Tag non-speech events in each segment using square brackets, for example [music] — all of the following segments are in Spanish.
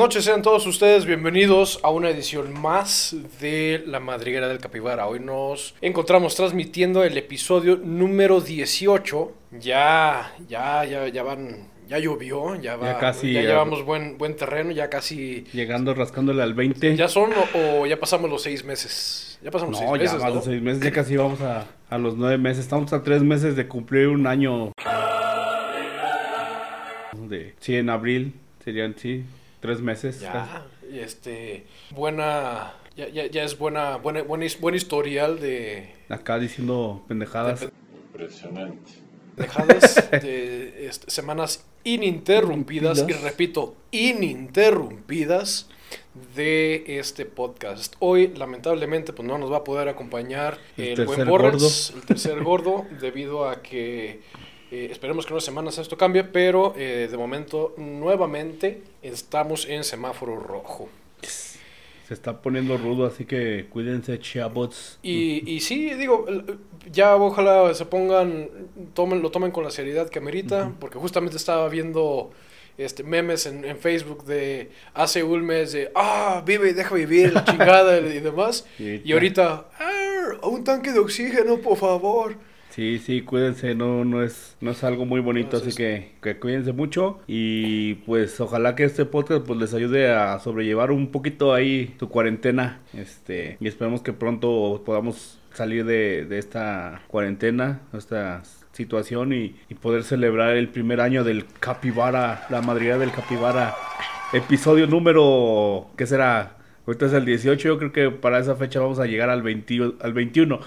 Noches, sean todos ustedes bienvenidos a una edición más de La Madriguera del Capibara. Hoy nos encontramos transmitiendo el episodio número 18. Ya, ya, ya, ya van, ya llovió, ya va, Ya casi, ya ya- llevamos buen, buen terreno, ya casi, Llegando, rascándole al 20. ya son o, o ya pasamos los seis meses. Ya pasamos no, seis ya meses, ¿no? de seis meses, ya casi vamos a, a los nueve meses. Estamos a tres meses de cumplir un año. De, sí, en abril serían, sí, tres meses. casi. Ya, y este, buena, ya, ya, ya es buena, buena, buen, buen historial de Acá diciendo pendejadas. Impresionante. dejadas [laughs] de este, semanas ininterrumpidas, y repito, ininterrumpidas de este podcast. Hoy, lamentablemente, pues no nos va a poder acompañar El el, buen tercer Borres, el tercer gordo, [laughs] debido a que eh, esperemos que en unas semanas esto cambie, pero eh, de momento, nuevamente, estamos en semáforo rojo. Se está poniendo rudo, así que cuídense, chavos. Y, y sí, digo, ya ojalá se pongan, tomen, lo tomen con la seriedad que amerita, porque justamente estaba viendo este memes en, en Facebook de hace un mes de, ah, vive y deja vivir, la [laughs] chingada y demás. Y- Y ahorita, "Ah, un tanque de oxígeno, por favor. Sí, sí, cuídense, no, no es, no es algo muy bonito, Entonces- así que, que cuídense mucho y pues ojalá que este podcast pues les ayude a sobrellevar un poquito ahí su cuarentena, este, y esperemos que pronto podamos salir de, de esta cuarentena, esta situación y, y poder celebrar el primer año del Capibara, la madriguera del Capibara, episodio número, ¿qué será? Ahorita es el 18, yo creo que para esa fecha vamos a llegar al 20 al 21.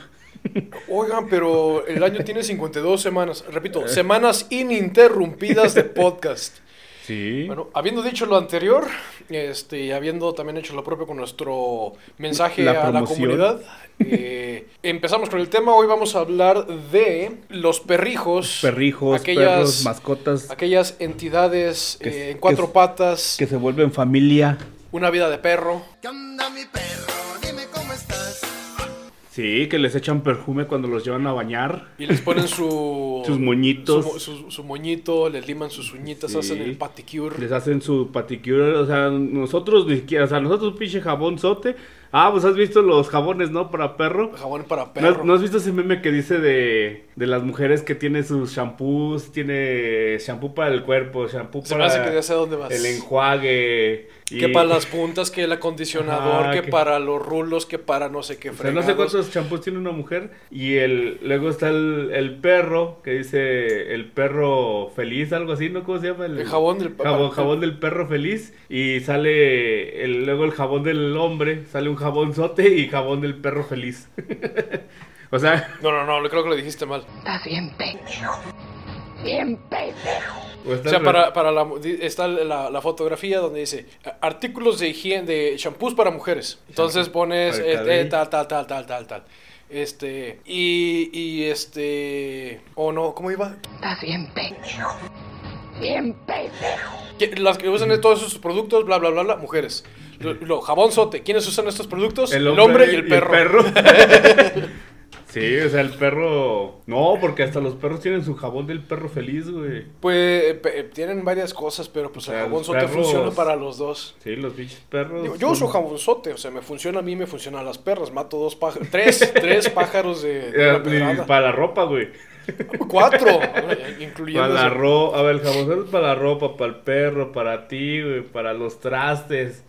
Oigan, pero el año tiene 52 semanas, repito, semanas ininterrumpidas de podcast. Sí. Bueno, habiendo dicho lo anterior, este, y habiendo también hecho lo propio con nuestro mensaje La a la comunidad, eh, empezamos con el tema. Hoy vamos a hablar de los perrijos, perrijos, aquellas, perros, mascotas aquellas entidades Que- eh, en cuatro que- patas, que se vuelven familia. una vida de perro. ¿Qué onda mi perro? Sí, que les echan perfume cuando los llevan a bañar. Y les ponen su... [laughs] Sus moñitos. Su, su- su moñito, les liman sus uñitas, Sí. hacen el paticure. Les hacen su paticure, o sea, nosotros ni siquiera, o sea, nosotros pinche jabón sote. Ah, pues has visto los jabones, ¿no? Para perro. Jabón para ¿No, perro. no has visto ese meme que dice de, de las mujeres que tiene sus shampoos? Tiene shampoo para el cuerpo, shampoo Se me para hace que ya sé dónde vas. el enjuague. Que para las puntas, que el acondicionador, que, que- para los rulos, que para no sé qué O sea, no sé cuántos champús tiene una mujer. Y el luego está el, el perro, que dice el perro feliz, algo así, ¿no? ¿Cómo se llama? El jabón del jabón, jabón del perro feliz. Y sale el, luego el jabón del hombre, sale un jabón sote y jabón del perro feliz. [laughs] o sea, No, no, no, creo que lo dijiste mal. Estás bien pendejo. Bien pendejo. o sea, el- para, para la, está la, la fotografía donde dice "A- artículos de higiene, de shampoos para mujeres. Entonces pones el cabello. tal, tal, tal, tal, tal, tal. Este, y, y este, o no, ¿cómo iba? Estás bien pendejo. Bien pendejo. Que- Las que usan todos esos productos, bla, bla, bla, bla, mujeres. Lo, lo- jabón sote, ¿quiénes usan estos productos? El hombre, y el perro. [laughs] [laughs] sí, o sea, el perro... No, porque hasta los perros tienen su jabón del perro feliz, güey. Pues eh, tienen varias cosas, pero pues O sea, el sote perros- funciona para los dos. Sí, los pinches perros. Digo, yo uso jabonzote, o sea, me funciona a mí, me funciona a las perras. Mato dos pájaros, tres, [laughs] tres pájaros de, de Eh, para la ropa, güey. Cuatro, [laughs] [laughs] Para incluyendo. la ese- ropa, a ver, el jabón es para la ropa, para el perro, para ti, güey, para los trastes.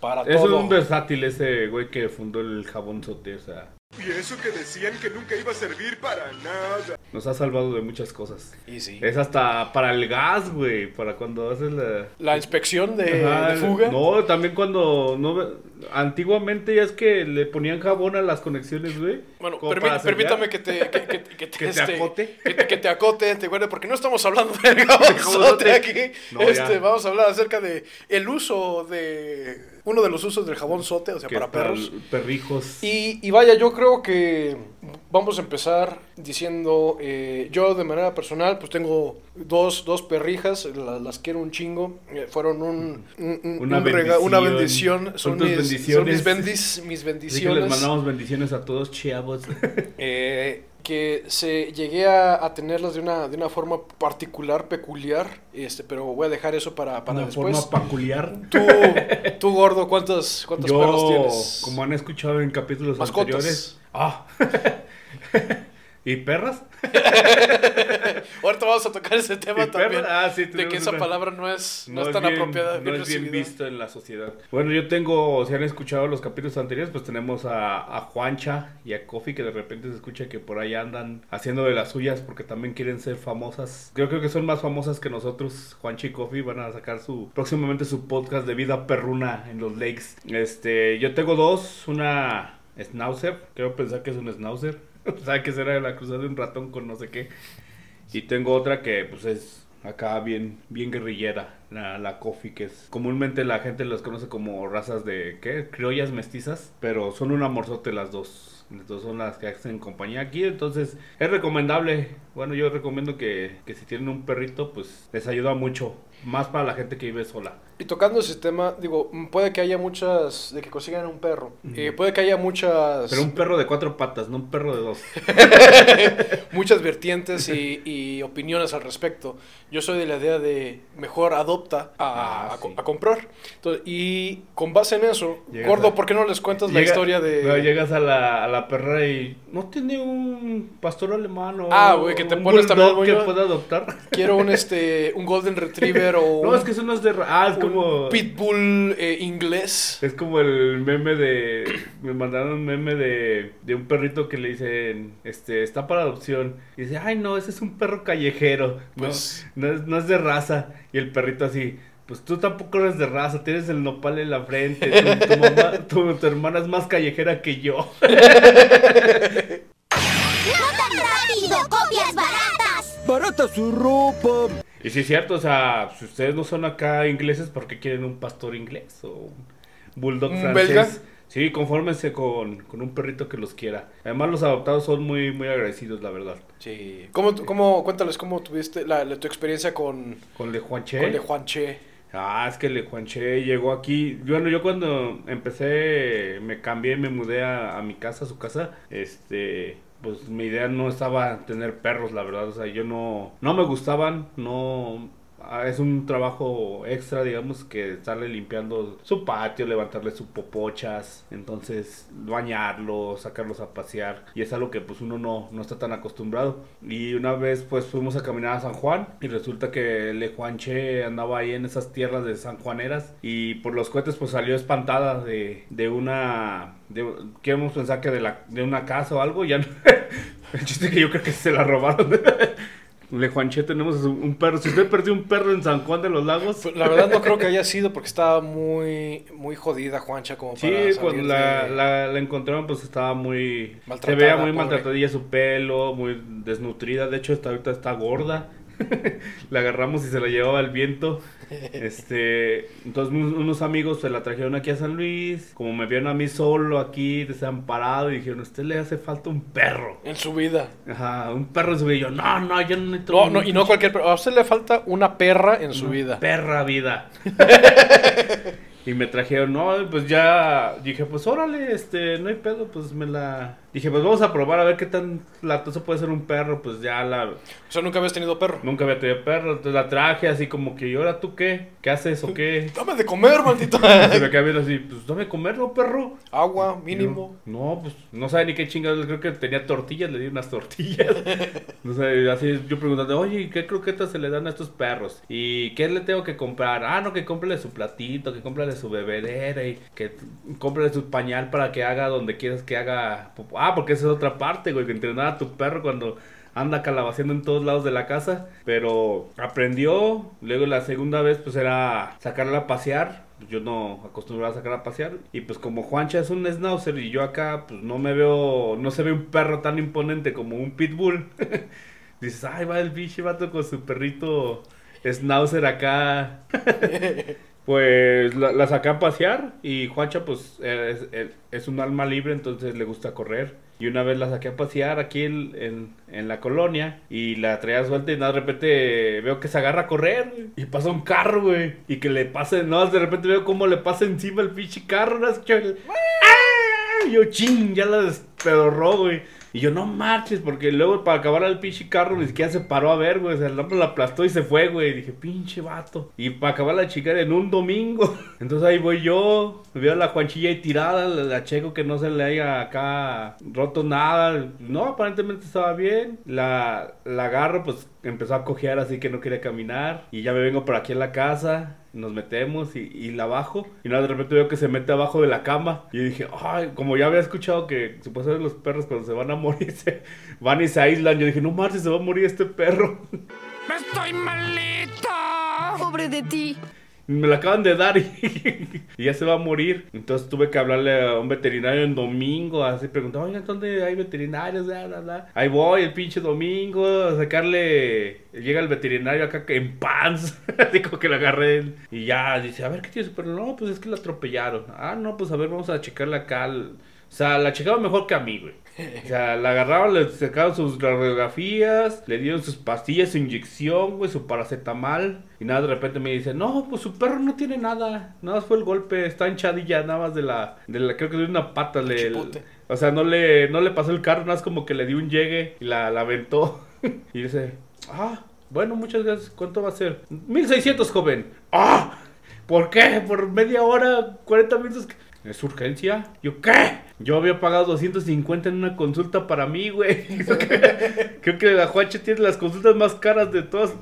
para Es todo. un versátil ese güey que fundó el jabón sote, o sea, Y eso que decían que nunca iba a servir para nada. nos ha salvado de muchas cosas. Y sí. Es hasta para el gas, güey, para cuando haces la... La inspección de, Ajá, de fuga. No, también cuando no ve- antiguamente ya es que le ponían jabón a las conexiones, güey. Bueno, permí- permítame que te, que, que- que te, [laughs] Que te este, acote. Que te, que te acote, te acuerdes, porque no estamos hablando del [laughs] jabonzote aquí. No, este, vamos a hablar acerca de el uso de. Uno de los usos del jabonzote, o sea, para perros. perrijos. Y, y vaya, yo creo que vamos a empezar diciendo, eh, yo de manera personal, pues tengo dos, dos perrijas, la- las, quiero un chingo, eh, fueron un, un- un- Una un rega- una bendición. bendición, Son son, tus mis, bendiciones. son mis, bendis- mis que les bendiciones. mandamos bendiciones a todos, chavos. [laughs] Eh, que se llegué a, a tenerlas de una, de una forma particular, peculiar, este, pero voy a dejar eso para, para Una después. forma peculiar. Tú, tú, gordo, ¿cuántos, cuántos perros tienes? como han escuchado en capítulos Mascotas. anteriores. Ah. [laughs] ¿Y perras? [laughs] Ahorita vamos a tocar ese tema ¿Y también. perras? Ah, sí, de que esa una- palabra no es, no es es tan bien- apropiada. No es bien visto en la sociedad. Bueno, yo tengo, si han escuchado los capítulos anteriores, pues tenemos a, a Juancha y a Kofi que de repente se escucha que por ahí andan haciendo de las suyas porque también quieren ser famosas. Yo creo que son más famosas que nosotros. Juancha y Kofi van a sacar su próximamente su podcast de vida perruna en los lakes. Este, yo tengo dos, una Schnauzer, creo pensar que es un Schnauzer. [laughs] Sabe que será la cruzada de un ratón con no sé qué. Y tengo otra que pues es acá bien, bien guerrillera, la, la coffee, que es comúnmente la gente los conoce como razas de, ¿qué? Criollas mestizas, pero son un amorzote las dos. Las dos son las que hacen compañía aquí, entonces es recomendable. Bueno, yo recomiendo que, que si tienen un perrito, pues les ayuda mucho. Más para la gente que vive sola. Y tocando ese tema, digo, puede que haya muchas, de que consigan un perro. Eh, puede que haya muchas, Pero un perro de cuatro patas, no un perro de dos. [laughs] muchas vertientes y, y opiniones al respecto. Yo soy de la idea de mejor adopta a, Ah, sí. a comprar. Entonces, y con base en eso, Llegas Gordo, a- ¿por qué no les cuentas la historia de... no, llegas a la, a la perra y no tiene un pastor alemán o Ah, güey, que te pones también que pueda adoptar. Quiero un, [laughs] este, un Golden Retriever No, es que eso no es de... ra- Ah, es un como... Pitbull eh, inglés. Es como el meme de... Me mandaron un meme de, de un perrito que le dicen, este, está para adopción. Y dice, ay no, ese es un perro callejero. No, Pues- no, es, no es de raza. Y el perrito así... Pues tú tampoco eres de raza, tienes el nopal en la frente, tu, tu mamá, tu, tu hermana es más callejera que yo. [laughs] ¡No tan rápido! ¡Copias baratas! ¡Barata su ropa! Y sí es cierto, o sea, si ustedes no son acá ingleses, ¿por qué quieren un pastor inglés o un bulldog ¿Un francés? belga? Sí, confórmense con, con un perrito que los quiera. Además, los adoptados son muy, muy agradecidos, la verdad. Sí. ¿Cómo, cómo, cuéntales cómo tuviste la, la- tu experiencia con, Con Le Juanche. con Le Juanche? Ah, es que Le Juanche llegó aquí. Bueno, yo cuando empecé, me cambié, me mudé a, a mi casa, a su casa. Este, pues mi idea no estaba tener perros, la verdad. O sea, yo no, no me gustaban, no. Ah, Es un trabajo extra, digamos, que estarle limpiando su patio, levantarle sus popochas, entonces bañarlos, sacarlos a pasear. Y es algo que pues uno no, no está tan acostumbrado. Y una vez pues fuimos a caminar a San Juan y resulta que Le Juanche andaba ahí en esas tierras de San Juaneras y por los cohetes pues salió espantada de, de una... De, queremos pensar que de, la, de una casa o algo, ya no- [laughs] El chiste que yo creo que se la robaron. [laughs] Le Juanche tenemos un perro. Si usted perdió un perro en San Juan de los Lagos, Pues, La verdad no creo que haya sido porque estaba muy, muy jodida Juancha como Sí, para salir cuando la, de- la, la encontraron pues estaba muy... Se veía muy pobre. maltratadilla su pelo, muy desnutrida. De hecho, hasta ahorita está gorda. [laughs] la agarramos y se la llevaba el viento. Este, entonces un- unos amigos se la trajeron aquí a San Luis. Como me vieron a mí solo aquí, desamparado, y dijeron, a usted le hace falta un perro. en su vida. Ajá, un perro en su vida. Y yo, no, no, yo no necesito No, no, y no cualquier perro. A usted le falta una perra en su una vida. Perra vida. [laughs] y me trajeron, no, pues ya dije, pues órale, este, no hay pedo, pues me la. Dije, pues vamos a probar a ver qué tan latoso puede ser un perro. Pues ya la. O sea, nunca habías tenido perro. Nunca había tenido perro, entonces la traje así como que, ¿y ahora tú qué? ¿Qué haces o qué? [laughs] Dame de comer, maldito. [laughs] Se me viendo así, pues dame comer, ¿no, perro? Agua, mínimo. Yo, no, pues no sabe ni qué chingados. Creo que tenía tortillas, le di unas tortillas. [laughs] no sé, así yo preguntando, oye, ¿y qué croquetas se le dan a estos perros? ¿Y qué le tengo que comprar? Ah, no, que cómprale su platito, que cómprale su bebedera y que cómprale su pañal para que haga donde quieras que haga. popó. Ah, porque esa es otra parte, güey, que entrenar a tu perro cuando anda calabaceando en todos lados de la casa, pero aprendió, luego la segunda vez pues era sacarla a pasear, yo no acostumbraba a sacarla a pasear, y pues como Juancha es un schnauzer y yo acá pues no me veo, no se ve un perro tan imponente como un pitbull, [laughs] dices, ay va el bicho vato con su perrito schnauzer acá. [laughs] Pues la, la saqué a pasear y Juancha pues es, es- es un alma libre, entonces le gusta correr. Y una vez la saqué a pasear aquí en, en- en la colonia y la traía suelta y nada, de repente veo que se agarra a correr güey, y pasa un carro, güey. Y que le pase, no, de repente veo cómo le pasa encima el pinche carro, ¿no? ¡Ah! Y yo ching, ya la despedorró, güey. Y yo, no marches, porque luego para acabar el pinche carro ni siquiera se paró a ver, güey. O sea, el hombre la aplastó y se fue, güey. Y dije, pinche vato. Y para acabar la chica en un domingo. [laughs] Entonces ahí voy yo, veo a la Juanchilla ahí tirada, la, la checo que no se le haya acá roto nada. No, aparentemente estaba bien. La, la agarro, pues empezó a cojear así que no quería caminar. Y ya me vengo por aquí a la casa. Nos metemos y, y la bajo. Y nada, de repente veo que se mete abajo de la cama. Y dije, ay, como ya había escuchado que supuestamente los perros cuando se van a morir [laughs] se van y se aíslan. Yo dije, no marches, se va a morir este perro. [laughs] ¡Estoy malito! Pobre de ti. Me la acaban de dar [laughs] y, ya se va a morir. Entonces tuve que hablarle a un veterinario en domingo. Así preguntaba, oigan, ¿dónde hay veterinarios? Ahí voy el pinche domingo a sacarle. Llega el veterinario acá en pants. [laughs] Así que la agarré. Y ya dice, a ver qué tiene su perro. No, pues es que la atropellaron. Ah, no, pues a ver, vamos a checarle acá. O sea, la checaban mejor que a mí, güey. O sea, la agarraban, le sacaban sus radiografías, le dieron sus pastillas, su inyección, güey, su paracetamol. Y nada, de repente me dice, no, pues su perro no tiene nada. Nada más fue el golpe, está hinchadilla, nada más de la, de la creo que de una pata. Le, o sea, no le, no le pasó el carro, nada más como que le dio un llegue y la, la aventó. [laughs] y dice, ah, bueno, muchas gracias. ¿Cuánto va a ser? 1600, joven. Ah, ¿por qué? Por media hora, 40 minutos. ¿Es urgencia? ¿Yo qué? Yo había pagado 250 en una consulta para mí, güey. [laughs] Creo que la Juancha tiene las consultas más caras de todas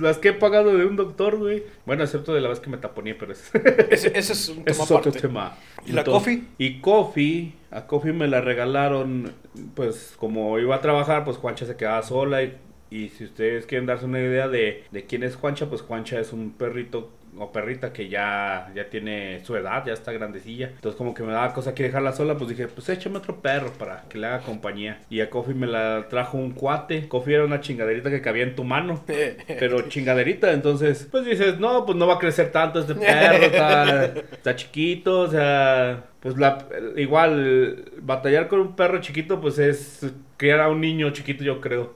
las que he pagado de un doctor, güey. Bueno, excepto de la vez que me taponé, pero es... Ese, ese es un [laughs] tema es otro aparte. tema. ¿Y la coffee? Y coffee, a coffee me la regalaron, pues como iba a trabajar, pues Juancha se quedaba sola y, y si ustedes quieren darse una idea de, de quién es Juancha, pues Juancha es un perrito o perrita que ya, ya tiene su edad, ya está grandecilla. Entonces como que me daba cosa que dejarla sola, pues dije, pues échame otro perro para que le haga compañía. Y a Coffee me la trajo un cuate. Coffee era una chingaderita que cabía en tu mano. [laughs] Pero chingaderita, entonces, pues dices, no, pues no va a crecer tanto este perro, [laughs] está, está chiquito, o sea, pues la, igual, batallar con un perro chiquito, pues es criar a un niño chiquito, yo creo.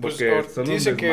Pues, Porque ahor- son un dicen que,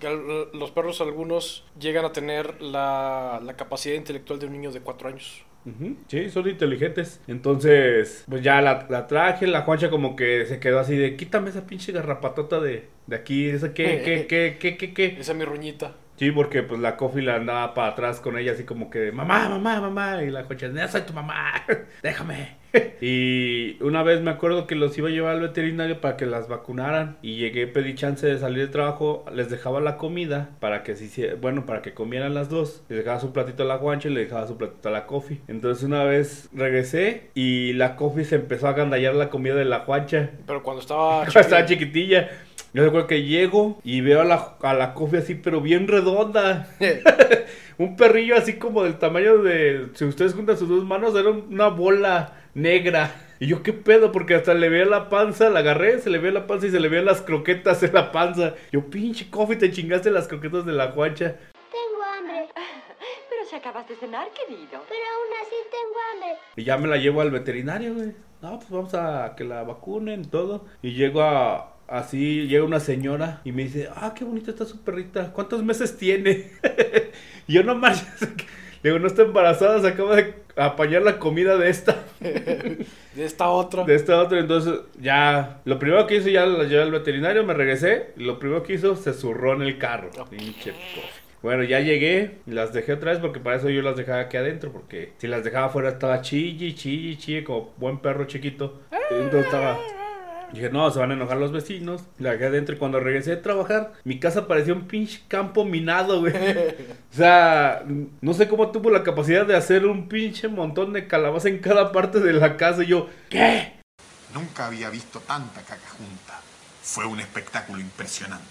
que los perros algunos llegan a tener la, la capacidad intelectual de un niño de 4 años. Ujú, Sí, son inteligentes. Entonces, pues ya la, la traje, la Juancha como que se quedó así de, quítame esa pinche garrapatota de, de aquí, esa qué, [laughs] qué, qué, qué, qué, qué. Esa es mi ruñita. Sí, porque pues la Coffee la andaba para atrás con ella así como que, mamá, mamá, mamá. Y la Juancha, ya soy tu mamá, [laughs] déjame. Y una vez me acuerdo que los iba a llevar al veterinario para que las vacunaran. Y llegué, pedí chance de salir de trabajo, les dejaba la comida para que se hiciera, bueno, para que comieran las dos. Les dejaba su platito a la Juancha y le dejaba su platito a la Coffee. Entonces una vez regresé y la Coffee se empezó a agandallar la comida de la Juancha. Pero cuando estaba [laughs] Cuando estaba chiquitilla. Yo recuerdo que llego y veo a la, a la coffee así, pero bien redonda. [laughs] [laughs] un perrillo así como del tamaño de. Si ustedes juntan sus dos manos, era una bola negra. Y yo, ¿qué pedo? Porque hasta le veía la panza, la agarré, se le veía la panza y se le veían las croquetas en la panza. Yo, pinche coffee, te chingaste las croquetas de la guancha. Tengo hambre, [laughs] Pero si acabas de cenar, querido. pero aún así tengo hambre. Y ya me la llevo al veterinario, güey. No, pues vamos a que la vacunen, todo. Y llego a. Así, llega una señora y me dice, ah, qué bonita está su perrita. ¿Cuántos meses tiene? [laughs] y yo no manches. [laughs] Le digo, no está embarazada, se acaba de apañar la comida de esta. [laughs] de esta otra. De esta otra, entonces ya. Lo primero que hizo, ya la llevé al veterinario, me regresé. Lo primero que hizo, se zurró en el carro. Pinche cofe. Bueno, ya llegué las dejé otra vez porque para eso yo las dejaba aquí adentro. Porque si las dejaba afuera estaba chille, chille, chille, como buen perro chiquito. Entonces estaba. Dije, no, se van a enojar los vecinos. La dejé adentro y cuando regresé de trabajar, mi casa parecía un pinche campo minado, güey. [laughs] O sea, no sé cómo tuvo la capacidad de hacer un pinche montón de calabaza en cada parte de la casa. Y yo, ¿qué? Nunca había visto tanta caca junta. Fue un espectáculo impresionante.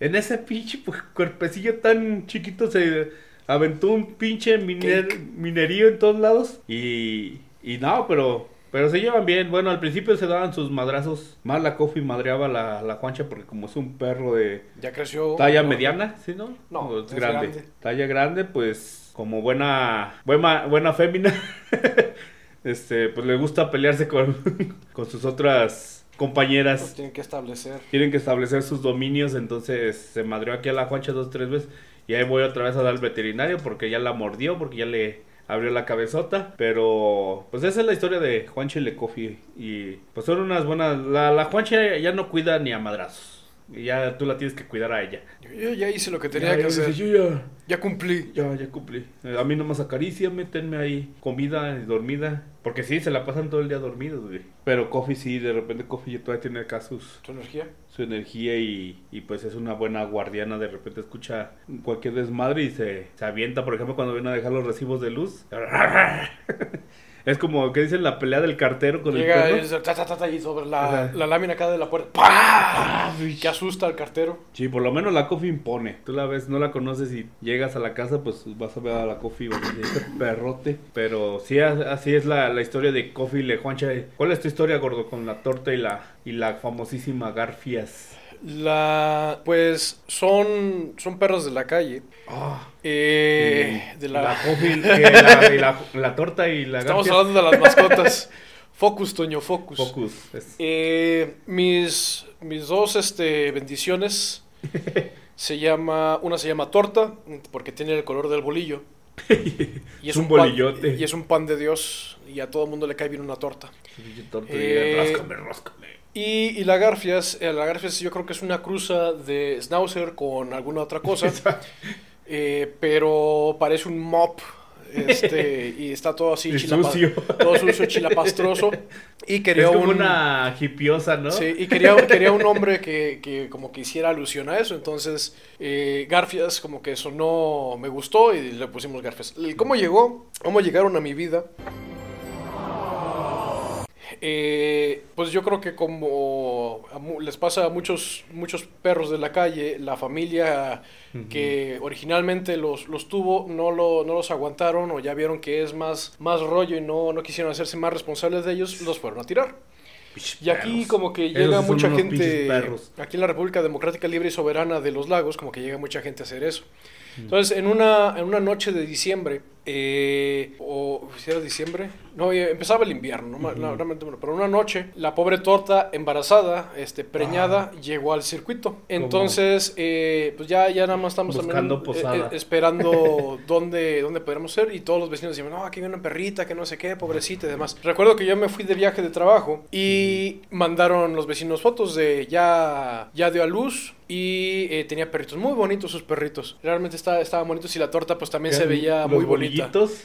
En ese pinche pues, cuerpecillo tan chiquito se aventó un pinche miner- minerío en todos lados. Y, y no, pero, pero se llevan bien. Bueno, al principio se daban sus madrazos. Más la Coffee madreaba la, la Juancha porque como es un perro de Ya creció. talla ¿no? mediana, ¿sí no? No, ¿O es grande. grande. Talla grande, pues como buena, buena, buena fémina. [laughs] este, pues le gusta pelearse con, [laughs] con sus otras compañeras Pues tienen que establecer. tienen que establecer sus dominios, entonces se madrió aquí a la Juancha dos tres veces y ahí voy otra vez a dar al veterinario porque ya la mordió, porque ya le abrió la cabezota. Pero pues esa es la historia de Juanche Le Coffee. Y pues son unas buenas... La, la Juanche ya no cuida ni a madrazos. Y ya tú la tienes que cuidar a ella. Yo ya hice lo que tenía Ya, que hacer. dice, yo ya, Ya cumplí. ya, ya cumplí. Eh, A mí nomás acaricia, métenme ahí comida y dormida. Porque sí, se la pasan todo el día dormidos, güey. Pero Coffee sí, de repente Coffee todavía tiene acá sus, ¿Tu energía? su energía y, y pues es una buena guardiana. De repente escucha cualquier desmadre y se, se avienta, por ejemplo, cuando vienen a dejar los recibos de luz. [laughs] [laughs] Es como que dicen la pelea del cartero con Llega el perro. dice, ta, ta, ta, y sobre la, la lámina acá de la puerta. ¡Pah! Que asusta al cartero. Sí, por lo menos la Coffee impone. Tú la ves, no la conoces y llegas a la casa, pues vas a ver a la Coffee "Este perrote. Pero sí, así es la, la historia de Coffee y Le Juancha. ¿Cuál es tu historia, gordo, con la torta y la, y la famosísima Garfias? La, pues son, son perros de la calle. Ah, Eh, de la, la, [laughs] Coffee, que la, torta y la Estamos hablando de las mascotas. [laughs] Focus, Toño, focus. Focus. es- Eh, mis, mis dos este, bendiciones [laughs] se llama, una se llama torta, porque tiene el color del bolillo. Y Es un bolillote. y es un pan de Dios. Y a todo mundo le cae bien una torta. Eh, y ráscame, ráscame. Y, y la Garfias, eh, la Garfias yo creo que es una cruza de Schnauzer con alguna otra cosa. Eh, pero parece un mop. Este, [laughs] y está todo así sucio. todo sucio, chilapastroso. [laughs] Y quería Es como un, una hipiosa, ¿no? Sí, y quería, [laughs] quería un hombre que, que como que hiciera alusión a eso. Entonces, eh, Garfias como que sonó, me gustó y le pusimos Garfias. ¿Cómo llegó? ¿Cómo llegaron a mi vida? Eh, pues yo creo que como les pasa a muchos, muchos perros de la calle, la familia que originalmente los, los tuvo no, lo, no los aguantaron o ya vieron que es más, más rollo y no, no quisieron hacerse más responsables de ellos, los fueron a tirar. Y aquí como que llega mucha gente, aquí en la República Democrática Libre y Soberana de los Lagos, como que llega mucha gente a hacer eso. Entonces, en una, en una noche de diciembre, eh, o si era diciembre, no, eh, empezaba el invierno, no, ma- no, realmente, bueno, pero una noche, la pobre torta embarazada, este, preñada, Ah. llegó al circuito. Entonces, eh, pues ya, ya nada más estamos Buscando también, eh, posada. eh, esperando [laughs] dónde, dónde podríamos ser y todos los vecinos decían, no, aquí viene una perrita, que no sé qué, pobrecita y demás. Recuerdo que yo me fui de viaje de trabajo y mandaron los vecinos fotos de ya, ya dio a luz y eh, tenía perritos muy bonitos sus perritos. Realmente estaba, estaban bonitos y la torta pues también se veía los muy bonita.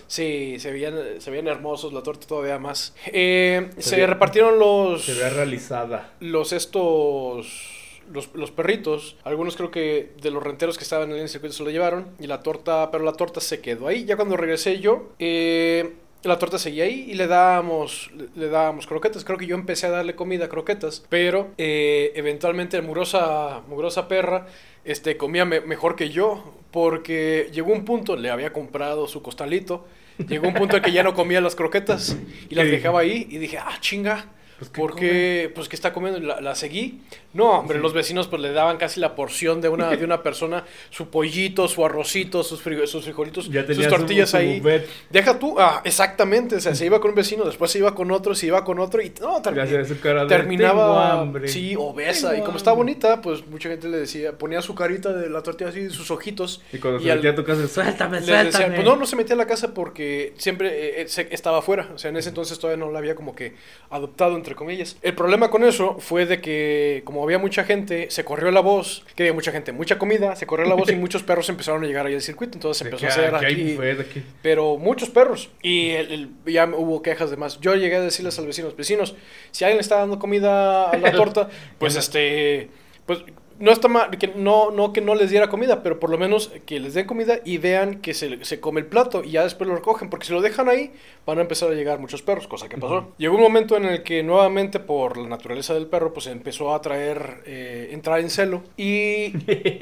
Sí, se veían, se veían hermosos, la torta todavía más. Eh, Se se ve- repartieron los Se ve realizada. los estos los, los perritos, algunos creo que de los renteros que estaban en el circuito se lo llevaron y la torta, pero la torta se quedó ahí. Ya cuando regresé yo, eh, la torta seguía ahí y le dábamos, le, dábamos croquetas. Creo que yo empecé a darle comida a croquetas, pero eh, eventualmente la mugrosa, mugrosa perra este, comía me- mejor que yo porque llegó un punto, le había comprado su costalito, llegó un punto en que ya no comía las croquetas y las [laughs] dejaba ahí y dije, ah, chinga. Pues, ¿qué porque, pues que está comiendo, la, la seguí. No, hombre, los vecinos pues le daban casi la porción de una, de una persona, su pollito, su arrocito, sus, fri- sus frijolitos, Ya sus su- tortillas su ahí. buffet. Deja tú, ah, exactamente, o sea, se iba con un vecino, después se iba con otro, se iba con otro y no, ter- su de, terminaba, sí, obesa. Tengo y como está hambre. bonita, pues mucha gente le decía, ponía su carita de la tortilla así, sus ojitos. Y cuando y se al- metía a tu casa, suéltame, suéltame. decían, pues no, no se metía a la casa porque siempre eh, eh, se- estaba afuera. O sea, en ese entonces todavía no la había como que adoptado, entre comillas. El problema con eso fue de que, como había mucha gente, se corrió la voz, que había mucha gente, mucha comida, se corrió la voz y [laughs] muchos perros empezaron a llegar ahí al circuito. Entonces De empezó que, a hacer ah, aquí. Pero muchos perros. Y el- el- ya hubo quejas de más. Yo llegué a decirles a los vecinos, vecinos, si alguien le está dando comida a la [laughs] torta, pues este, pues no está mal, que no, no que no les diera comida, pero por lo menos que les den comida y vean que se, se come el plato y ya después lo recogen, porque si lo dejan ahí van a empezar a llegar muchos perros, cosa que pasó. Llegó un momento en el que nuevamente por la naturaleza del perro, pues empezó a traer, eh, entrar en celo y,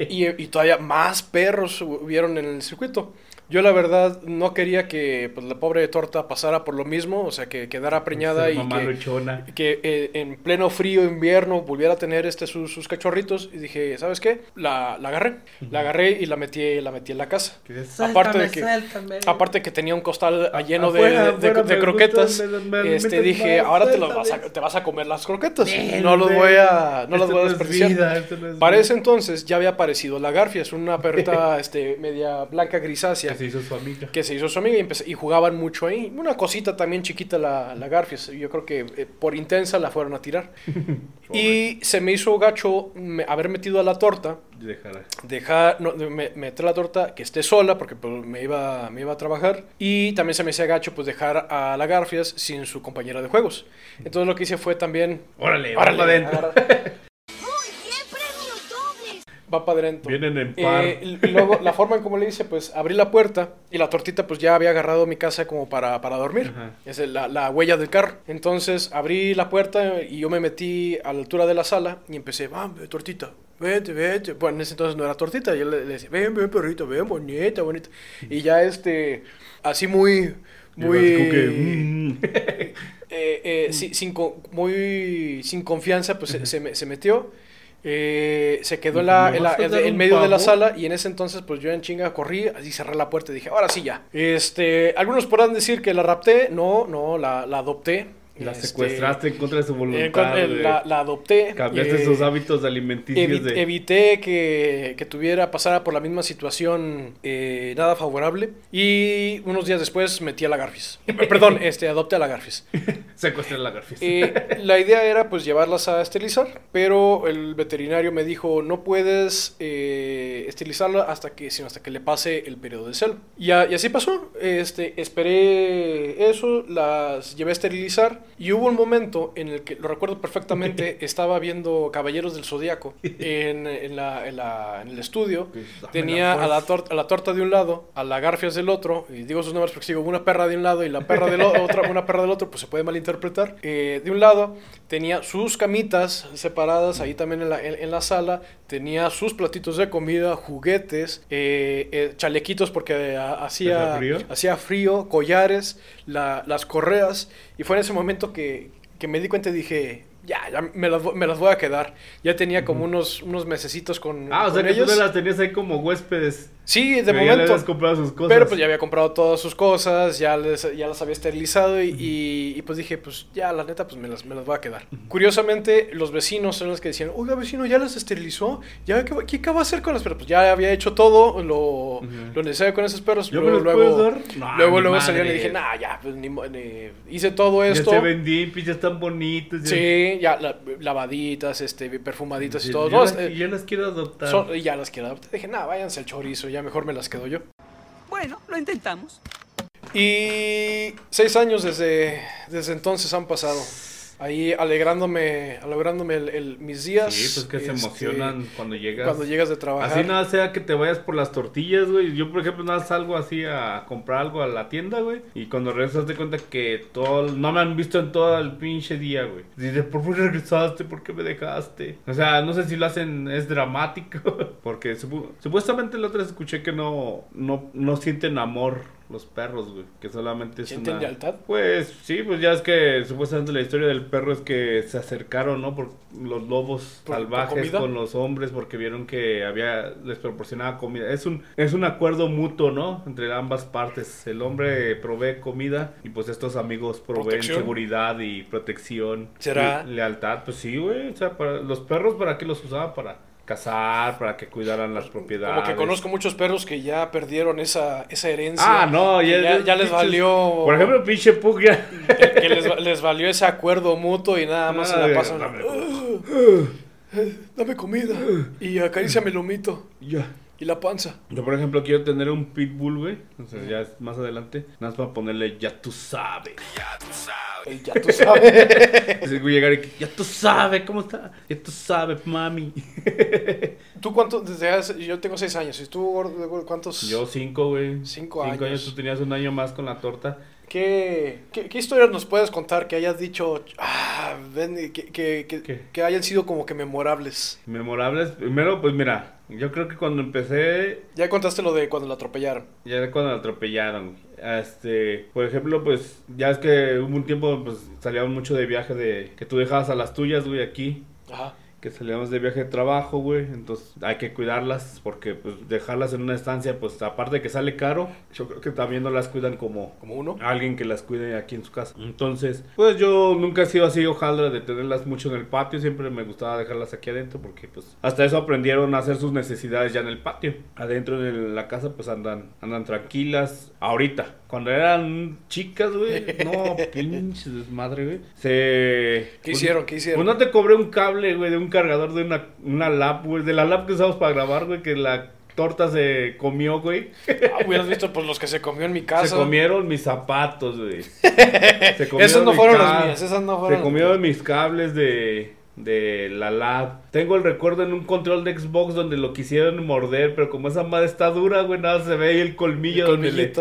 y, y todavía más perros hubieron en el circuito. Yo la verdad no quería que pues, la pobre torta pasara por lo mismo, o sea, que quedara preñada y mamá que, luchona. que eh, en pleno frío invierno volviera a tener este sus, sus cachorritos y dije, ¿sabes qué? La, la agarré. La agarré y la metí, la metí en la casa. Dices, Aparte de "Suéltame, que, suéltame". aparte que tenía un costal lleno de, Afuera, de- afuera de me croquetas, gustan, me- me este, dije, ahora te, los vas a, suéltame. te vas a comer las croquetas. Ven, no los voy a, no las Esto voy a es desperdiciar. vida, esto no es Para ese entonces ya había aparecido la Garfias, una perrita este, media blanca grisácea se hizo su amiga. que se hizo su amiga y, empecé- y jugaban mucho ahí. Una cosita también chiquita la, la Garfias. Yo creo que eh, por intensa la fueron a tirar. [laughs] y se me hizo gacho me- haber metido a la torta. Dejará. Dejar, no, me- meter la torta que esté sola porque pues, me, iba, me iba a trabajar. Y también se me hacía gacho pues dejar a la Garfias sin su compañera de juegos. Entonces lo que hice fue también... Órale, Órale, va va para adentro. Vienen en par. Eh, luego, la forma en como le hice, pues abrí la puerta y la tortita, pues ya había agarrado mi casa como para, para dormir. Ajá. Es la, la huella del carro. Entonces abrí la puerta y yo me metí a la altura de la sala y empecé, vamos, tortita. Vete, vete. Bueno, en ese entonces no era tortita. Yo le, le decía, ven, ven, perrito, ven, bonita, bonita. Y ya este, así muy, muy. Que, mm. [laughs] eh, eh, si- sin, co- muy sin confianza, pues se- se, me- se metió. Eh, se quedó en, la, ¿Me en, la- medio de la sala y en ese entonces pues yo en chinga corrí y cerré la puerta y dije, ahora sí ya. Este, algunos podrán decir que la rapté, no, no, la, la adopté. La Este, secuestraste en contra de su voluntad. eh, la, la adopté. Cambiaste eh, sus hábitos alimenticios evi- de... Evité que, que tuviera, pasara por la misma situación eh, nada favorable. Y unos días después metí a la Garfis. [laughs] Perdón, este, adopté a la Garfis. Secuestrar la garfis. Eh, la idea era pues llevarlas a esterilizar, pero el veterinario me dijo no puedes eh, esterilizarla hasta que sino hasta que le pase el periodo de celo. Y, a- y así pasó. Este, esperé eso, las llevé a esterilizar y hubo un momento en el que lo recuerdo perfectamente [laughs] estaba viendo Caballeros del Zodíaco en, en la- en la- en el estudio. Tenía a la, a la torta de un lado, a la Garfias del otro, y digo sus nombres porque sigo una perra de un lado y la perra del o- otra, una perra del otro, pues se puede malinterpretar. Eh, de un lado tenía sus camitas separadas ahí también en la, en- en la sala, tenía sus platitos de comida, juguetes, eh, eh, chalequitos porque hacía, ¿Hacía frío? hacía frío, collares, la- las correas, y fue en ese momento que, que me di cuenta y dije... Ya, ya me las, me las voy a quedar. Ya tenía como unos, unos mesecitos con, Ah, o sea que tú no las tenías ahí como huéspedes. Sí, de Ya le momento. habías comprado sus cosas. Pero pues ya había comprado todas sus cosas, ya, les, ya las había esterilizado y, y- y, pues dije, pues ya, la neta, pues me las, me las voy a quedar. Curiosamente, los vecinos son los que decían, oiga, vecino, ¿ya las esterilizó? ¿Ya qué, va- qué acaba de hacer con las perros? Pues ya había hecho todo lo, lo necesario con esos perros. ¿Ya me luego, los luego, dar? No, luego, salieron y dije, nah, ya, pues ni hice todo Ya esto. se ven limpios, ya están bonitos. ya- Sí, ya la- lavaditas, este, perfumaditas y Ya- todo. ya No, las- ya las quiero adoptar. son- y ya las quiero adoptar. Dije, nah, váyanse al chorizo, ya mejor me las quedo yo. Bueno, lo intentamos. Y seis años desde, desde entonces han pasado. Ahí alegrándome, alegrándome el, el- mis días. Sí, pues que se este, emocionan cuando llegas. Cuando llegas de trabajar. Así nada sea que te vayas por las tortillas, güey. Yo, por ejemplo, nada salgo así a comprar algo a la tienda, güey. Y cuando regresas te cuenta que todo, no me han visto en todo el pinche día, güey. Dices, ¿por qué regresaste? ¿Por qué me dejaste? O sea, no sé si lo hacen, es dramático. [laughs] Porque supu- supuestamente la otra vez escuché que no, no, no sienten amor los perros, güey. Que solamente es ¿Sienten una... lealtad? Pues sí, pues ya es que supuestamente la historia del perro es que se acercaron, ¿no? Por los lobos ¿Por- por salvajes con los hombres porque vieron que había les proporcionaba comida. Es un es un acuerdo mutuo, ¿no? Entre ambas partes. El hombre provee comida y pues estos amigos proveen ¿Protección? seguridad y protección. ¿Será? Y lealtad, pues sí, güey. O sea, para los perros para qué los usaban para cazar, para que cuidaran las propiedades. Como que conozco muchos perros que ya perdieron esa, esa herencia. Ah, no, ya, ya, ya les pinches- valió. Por ejemplo, pinche Pug ya. [laughs] que, que les, les valió ese acuerdo mutuo y nada más se la pasan. dame. "Ah, eh, dame comida y acaríciame el lomito Ya. Y la panza. Yo, por ejemplo, quiero tener un pitbull, güey. O sea, ya es más adelante. Nada más para ponerle ya tú sabes. Ya tú sabes. Ese [laughs] güey llegar y que, ya tú sabes, ¿cómo está? Ya tú sabes, mami. [laughs] ¿Tú cuánto? Desde hace, yo tengo seis años. ¿Y tú, cuántos? Yo cinco, güey. Cinco años. Tú tenías un año más con la torta. ¿Qué, qué, qué historias nos puedes contar que hayas dicho, ah, ven, que, que, que hayan sido como que memorables? Memorables. Primero, pues mira, yo creo que cuando empecé, Ya contaste lo de cuando la atropellaron. ya era cuando la atropellaron. Este, por ejemplo, pues ya es que hubo un tiempo, pues salíamos mucho de viaje de que tú dejabas a las tuyas, güey, aquí. Ajá. Que salíamos de viaje de trabajo, güey. Entonces hay que cuidarlas porque pues dejarlas en una estancia, pues aparte de que sale caro, yo creo que también no las cuidan como, Como uno. alguien que las cuide aquí en su casa. Entonces, pues yo nunca he sido así hojaldra de tenerlas mucho en el patio, siempre me gustaba dejarlas aquí adentro porque pues hasta eso aprendieron a hacer sus necesidades ya en el patio. Adentro de la casa pues andan andan tranquilas ahorita. Cuando eran chicas, güey, no, [laughs] pinche desmadre, güey. Se ¿Qué hicieron? ¿Qué hicieron? pues no te cobré un cable, güey, de un cargador de una, una lap, güey. De la lap que usamos para grabar, güey, que la torta se comió, güey. Ah, hubieras visto pues los que se comió en mi casa. Se comieron mis zapatos, güey. [laughs] Se comieron Esas no fueron las mías, esas no fueron Se comieron mis cables de, de la lab. Tengo el recuerdo en un control de Xbox donde lo quisieron morder, pero como esa madre está dura, güey, nada se ve ahí el colmillo El donde le,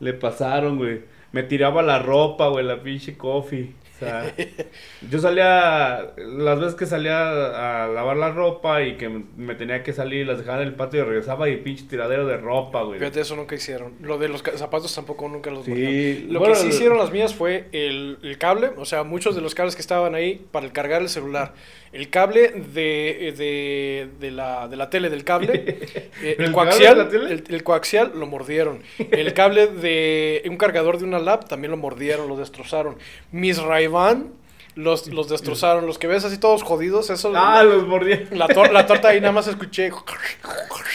le pasaron, güey. Me tiraba la ropa, güey, la pinche coffee. O sea, [laughs] yo salía, las veces que salía a lavar la ropa y que me tenía que salir, las dejaba en el patio y regresaba y pinche tiradero de ropa, güey. Fíjate, eso nunca hicieron. Lo de los zapatos tampoco nunca los Sí, mordieron. Lo bueno, que sí hicieron las mías fue el, el cable, o sea, muchos de los cables que estaban ahí para el cargar el celular. El cable de, de, de la, de la tele del cable, [laughs] eh, ¿El coaxial, de el, el coaxial lo mordieron. El cable de un cargador de una lap también lo mordieron, lo destrozaron. Mis ray los, los destrozaron. Los que ves así todos jodidos, eso... Ah, los mordí. La, tor- la torta ahí nada más escuché.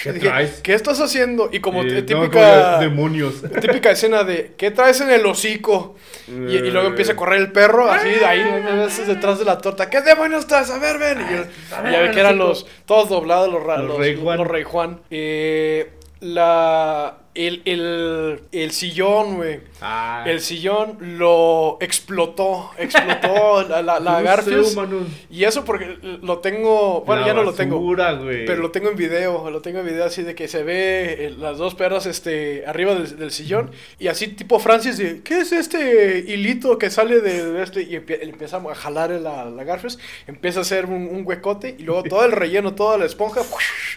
¿Qué Dije, traes? ¿qué estás haciendo? Y como típica, como demonios. [laughs] típica escena de ¿qué traes en el hocico? Y, y luego empieza a correr el perro, así de ahí me ves detrás de la torta. ¿Qué demonios traes? A ver, ven. Y, yo- ya ve que eran los todos doblados los, Los los, Rey Juan. los Rey Juan. Eh, la el, el, el sillón, güey. Ah, El sillón lo explotó, explotó [laughs] la, la, la Garfield. Y eso porque lo tengo, bueno, La ya no lo tengo. güey. Pero lo tengo en video, lo tengo en video así de que se ve eh, las dos perras este, arriba del, del sillón y así tipo Francis de, ¿qué es este hilito que sale de, de este? Y empie- empieza a jalar la, la Garfield, empieza a hacer un, un huecote y luego todo el relleno, toda la esponja.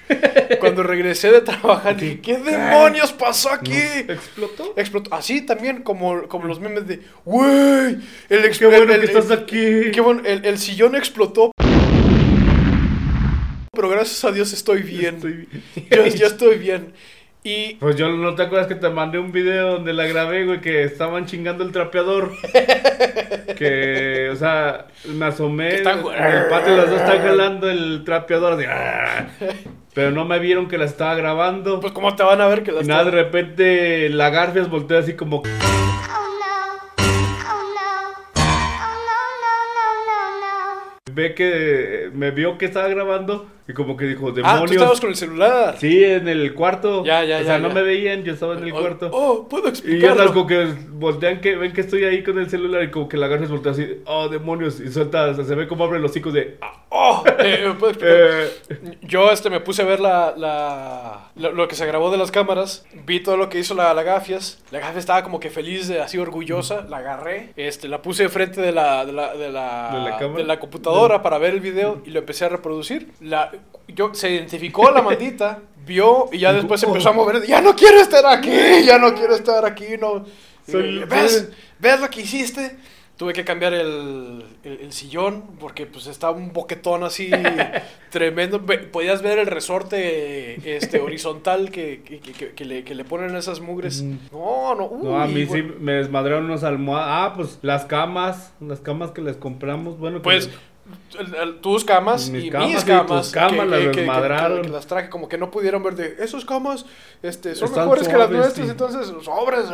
[laughs] Cuando regresé de trabajar dije, ¿qué demonios pasó aquí? ¿Explotó? Explotó. Así también como, como los memes de, ¡Wey! El ex- Qué bueno el- que estás aquí. Qué bueno, el, el sillón explotó. Pero gracias a Dios estoy bien. Estoy- Yo, yo estoy bien. Y Pues yo no te acuerdas que te mandé un video donde la grabé, güey, que estaban chingando el trapeador. [laughs] que, o sea, me asomé están- en el patio las dos están jalando el trapeador. así, [laughs] pero no me vieron que la estaba grabando. pues cómo te van a ver que y las nada, de repente la Garfias volteó así como... Ve que me vio que estaba grabando y como que dijo, Ah, tú demonios. estabas con el celular. Sí, en el cuarto. Ya, ya, O sea, ya, no ya. me veían, yo estaba en el Oh, cuarto. Oh, puedo Y ya explicarlo. como que voltean que ven que estoy ahí con el celular y como que la Garfias voltea así, oh demonios, y suelta, o sea, se ve como abre los hocicos de ah, Oh, [laughs] eh, ¿puedo explicarlo? eh, Yo este me puse a ver la, la- lo, lo que se grabó de las cámaras, vi todo lo que hizo la, la Gafias. La Gafias estaba como que feliz, así orgullosa, la agarré, este, la puse enfrente de la, de la, de la, ¿De la cámara? de la computadora para ver el video y lo empecé a reproducir. La, yo, se identificó la maldita, vio y ya después se empezó a mover. Ya no quiero estar aquí, ya no quiero estar aquí, no. Y, ¿Ves? ¿Ves lo que hiciste? Tuve que cambiar el, el- el sillón porque pues estaba un boquetón así [laughs] tremendo. Podías ver el resorte este, horizontal que, que, que- que le, que le ponen a esas mugres. No, no, no, a uy, mí sí me desmadraron unos almohadas. Ah, pues las camas, las camas que les compramos, bueno, Pues tus camas Mis y camas mis y camas. tus camas las desmadraron. que las traje como que no pudieron ver de esos camas este, son Están mejores que las nuestras, sí. entonces sobres.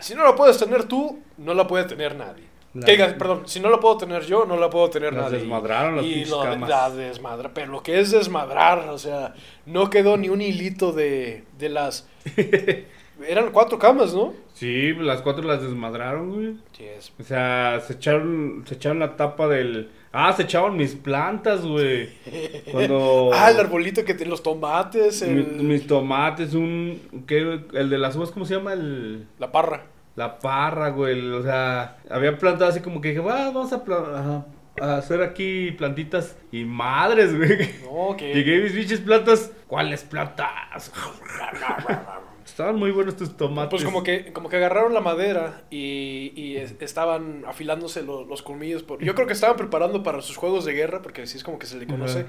Si no la puedes tener tú, no la puede tener nadie. La- Que perdón, si no la puedo tener yo, no la puedo tener Las nadie. desmadraron las y lo, camas. La desmadra, pero lo que es desmadrar, o sea, no quedó ni un hilito de, de las... [laughs] Eran cuatro camas, ¿no? Sí, las cuatro las desmadraron, güey. O sea, se echaron, se echaron la tapa del... Ah, se echaban mis plantas, güey. Cuando... [laughs] Ah, el arbolito que tiene los tomates, mi- el- mis tomates, un... ¿qué? El de las uvas, ¿cómo se llama? El... la parra. La parra, güey. O sea, había plantado así como que dije, "Va, vamos a, pla- ajá, a hacer aquí plantitas. Y madres, güey. No, que... Llegué a mis biches plantas. ¿Cuáles plantas? [laughs] Estaban muy buenos tus tomates. Pues como que, como que agarraron la madera y, y es- estaban afilándose lo- los colmillos. por- yo creo que estaban preparando para sus juegos de guerra, porque así es como que se le conoce,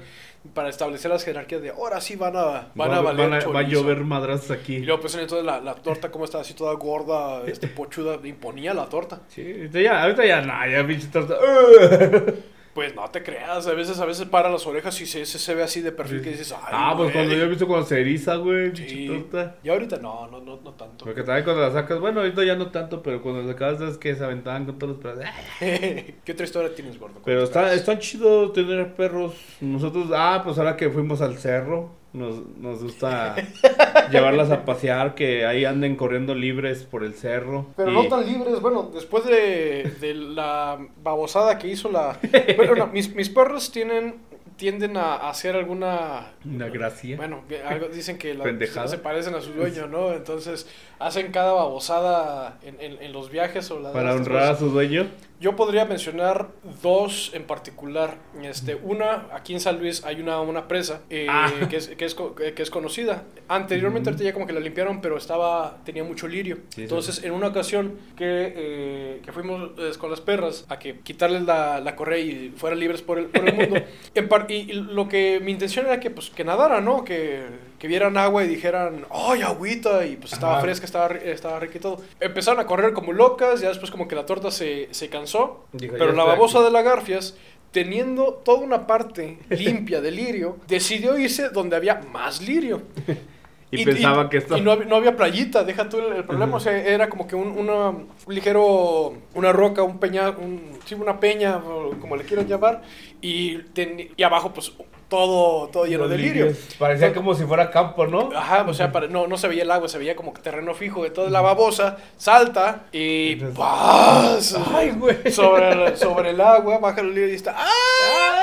para establecer las jerarquías de ahora sí van a, van va, a valer van a- va a chorizo". llover madrazos aquí. Y luego pues entonces la, la torta como estaba así toda gorda, este pochuda, imponía la torta. Sí, ahorita ya, ahorita ya, no, ya pinche torta. [laughs] Pues no te creas, a veces, a veces para las orejas y se, se, se ve así de perfil que dices, ay, ah, pues güey". cuando yo he visto cuando se eriza, güey, Sí. Y ahorita no, no, no, no tanto. Porque también cuando la sacas, bueno, ahorita ya no tanto, pero cuando la sacabas es que se aventaban con todos los pedazos. [laughs] ¿Qué otra historia tienes, gordo? Pero está, está chido tener perros. Nosotros, ah, pues ahora que fuimos al cerro, nos, nos gusta [laughs] llevarlas a pasear, que ahí anden corriendo libres por el cerro. Pero Y- no tan libres, bueno, después de, de la babosada que hizo la... Bueno, no, mis, mis perros tienen, tienden a hacer alguna... Una gracia. Bueno, algo, dicen que la- se parecen a su dueño, ¿no? Entonces hacen cada babosada en, en- en los viajes o la para honrar a su dueño. Yo podría mencionar dos en particular. Este, una, aquí en San Luis hay una, una presa eh, Ah. que, es, que, es, co- que es conocida. Anteriormente, ahorita ya como que la limpiaron, pero estaba tenía mucho lirio. sí. Entonces, en una ocasión que, eh, que fuimos eh, con las perras a que quitarles la, la correa y fueran libres por el, por el mundo, [laughs] en par- y, y lo que mi intención era que, pues, que nadaran, ¿no? Que, que vieran agua y dijeran, ¡ay, agüita! Y pues estaba Ajá. fresca, estaba, estaba rica y todo. Empezaron a correr como locas, ya después como que la torta se, se cansó. Pero "Ya la babosa aquí". de la Garfias, teniendo toda una parte [laughs] limpia de lirio, decidió irse donde había más lirio. Y, pensaba que esto. y no, había, no había playita, deja tú el, el problema, o sea, era como que un, una, un ligero, una roca, un peña, un, sí, una peña, como le quieran llamar, y, ten- y abajo pues todo, todo lleno Los de lirio. lirios. Parecía como si fuera campo, ¿no? Ajá, o sea, no, no se veía el agua, se veía como terreno fijo. Entonces la babosa salta y Entonces- ¡paz! Ay, güey. Sobre el, sobre el agua, baja el lirio y está. ¡ah!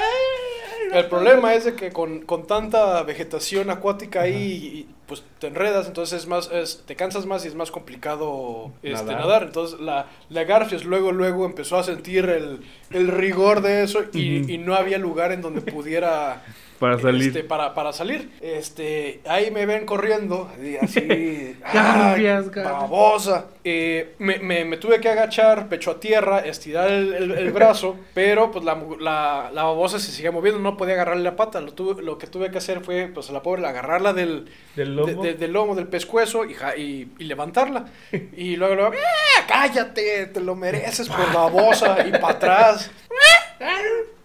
El problema es de que con, con tanta vegetación acuática ahí, y, pues te enredas, entonces es más, es- te cansas más y es más complicado este, Nadar. nadar. Entonces la, la Garfias luego, luego empezó a sentir el, el rigor de eso y, y no había lugar en donde pudiera Para salir. este, para, para salir. Este, ahí me ven corriendo, así, [laughs] garfias. babosa. Eh, me, me- me tuve que agachar, pecho a tierra, estirar el, el- el brazo, [laughs] pero pues la, la, la babosa se seguía moviendo, no podía agarrarle la pata. Lo, tuve, lo que tuve que hacer fue, pues a la pobre, agarrarla del, Del lomo. de- de- del lomo, del pescuezo y, ja- y, y levantarla. [laughs] Y luego, luego, ¡ah, cállate, te lo mereces por babosa, y para atrás.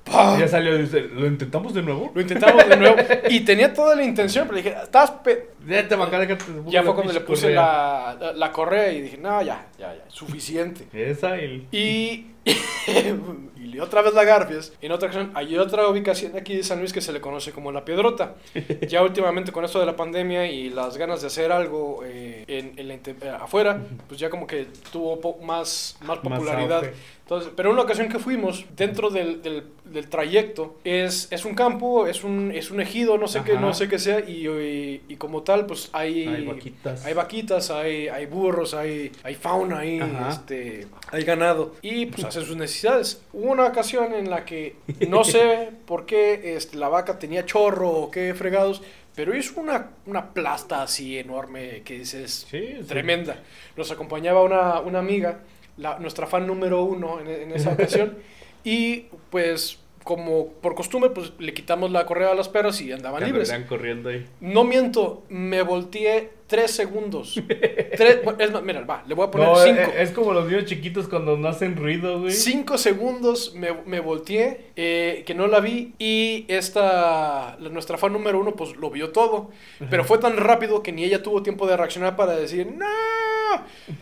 ¡Pam! Ya salió, dice, ¿lo intentamos de nuevo? Lo intentamos de nuevo. Y tenía toda la intención, pero dije, estás pe-". Macá, déjate. Ya fue cuando le puse correa. la, la, la correa y dije, no, ya, ya, ya, suficiente. Esa y... Y, [laughs] y otra vez la Garfias. En otra ocasión, hay otra ubicación aquí de San Luis que se le conoce como La Piedrota. [laughs] Ya últimamente con esto de la pandemia y las ganas de hacer algo eh, en, en la eh, afuera, pues ya como que tuvo más, más Más popularidad. auge. Entonces, pero una ocasión que fuimos, dentro del, del, del trayecto, es, es un campo, es un, es un ejido, no sé qué, no sé qué sea, y, y, y como tal, pues hay, Hay vaquitas. hay vaquitas, hay, hay burros, hay, hay fauna ahí, este, hay ganado, y pues hacen sus necesidades. Hubo una ocasión en la que no [laughs] sé por qué este, la vaca tenía chorro o qué fregados, pero hizo una, una plasta así enorme que dices, Sí, sí. tremenda. Nos acompañaba una, una amiga, la, nuestra fan número uno en, en esa ocasión, [laughs] y pues como por costumbre, pues le quitamos la correa a los perros y andaban libres. corriendo ahí. No miento, me volteé tres segundos. [laughs] Tres, es más, mira, va, le voy a poner No, cinco. es, es como los niños chiquitos cuando no hacen ruido, güey. Cinco segundos me, me volteé, eh, que no la vi, y esta, la- nuestra fan número uno, pues lo vio todo. Pero fue tan rápido que ni ella tuvo tiempo de reaccionar para decir, ¡No!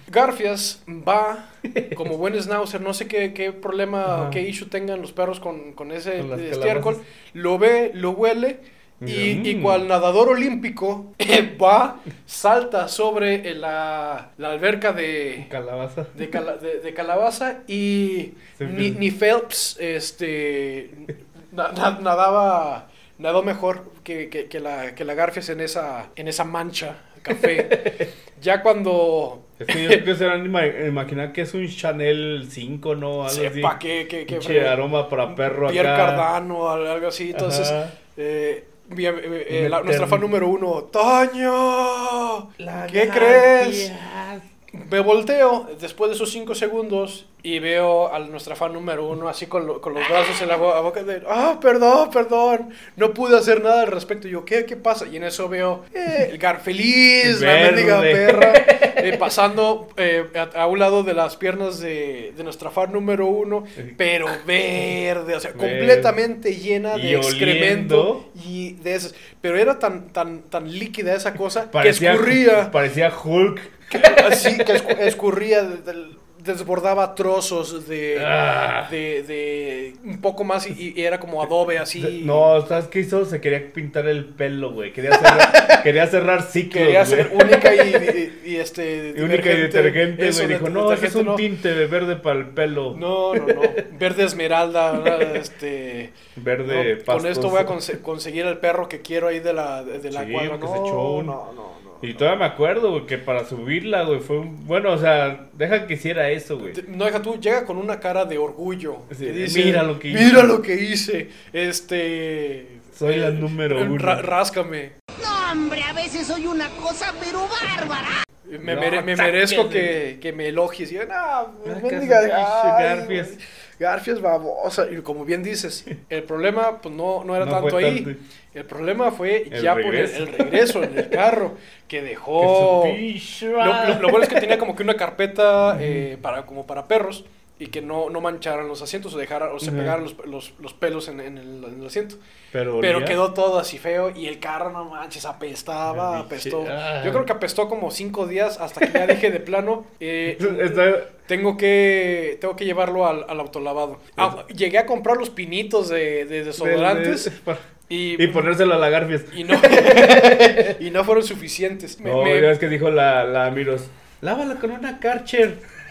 Garfias va como buen schnauzer, no sé qué, qué problema Ajá. qué issue tengan los perros con, con ese Con estiércol. calabazas. Lo ve, lo huele. Y, mm. cual nadador olímpico [laughs] va, salta sobre la, la alberca de, Calabaza. de, cala- de- de calabaza y ni, ni Phelps este na- na- nadaba nadó mejor que, que- que la que la Garfias en esa en esa mancha café ya cuando Es que yo creo que se van a ima- imaginar que es un Chanel 5, ¿no? Algo sepa así. que que, que fre- aroma para perro Pierre acá. Cardano al- algo así entonces eh, mi- eh, eh, la- nuestra fan número uno, Toño, ¿qué crees? Me volteo después de esos cinco segundos y veo a nuestra fan número uno así con, lo- con los brazos en la bo- boca de, ah, perdón, perdón, no pude hacer nada al respecto. Y yo, ¿qué, qué pasa? Y en eso veo eh, el gar feliz, la mendiga perra, eh, pasando eh, a, a un lado de las piernas de, de nuestra fan número uno, pero verde, o sea, Verde. completamente llena Y de excremento oliendo. y de esas. Pero era tan, tan, tan líquida esa cosa Parecía, que escurría. Parecía Hulk. Así que escu- escurría, del- desbordaba trozos de, Ah. de, de un poco más y, y era como adobe así. No, ¿sabes qué hizo? Se quería pintar el pelo, güey. Quería cerrar, [laughs] quería cerrar ciclos, Quería güey. ser única y, y- y, este. [laughs] Única y detergente, Eso, güey. de- Dijo, no, ese es un no. tinte de verde para el pelo. No, no, no. Verde esmeralda, ¿verdad? [laughs] este. Verde no, con esto voy a conseguir el perro que quiero ahí de la, de, la Sí, cuadra. No, se echó un- no, no, no. Y todavía me acuerdo, güey, que para subirla, güey, fue un... Bueno, o sea, deja que hiciera eso, güey. No, deja tú, llega con una cara de orgullo. Sí, que de, dice, "Mira lo que hice". Mira lo que hice. Este. Soy la número uno. ra- ráscame. No, hombre, a veces soy una cosa, pero bárbara. Me, No, mere- me sáquenle. merezco que, que me elogies. Y yo, no, Sacas güey, Garfias babosa. Y como bien dices, el problema pues no, no era No tanto ahí. tanto. El problema fue El ya por el, regreso. el regreso en el carro. Que dejó. Lo, lo bueno es que tenía como que una carpeta eh, para, como para perros y que no, no mancharan los asientos o dejaran, o se Ujú. pegaran los, los- los pelos en, en el, en el asiento. Pero, quedó todo así feo y el carro, no manches, apestaba, apestó. ah. Yo creo que apestó como cinco días hasta que ya dije de plano, eh, [laughs] Está- tengo que tengo que llevarlo al, al autolavado. Ah, llegué a comprar los pinitos de, de desodorantes de- de- y, Y ponérselo a la Garfias. y no, [laughs] y no fueron suficientes. Me- No, me- ves que dijo la, la Miros. Lávala con una Karcher. [laughs]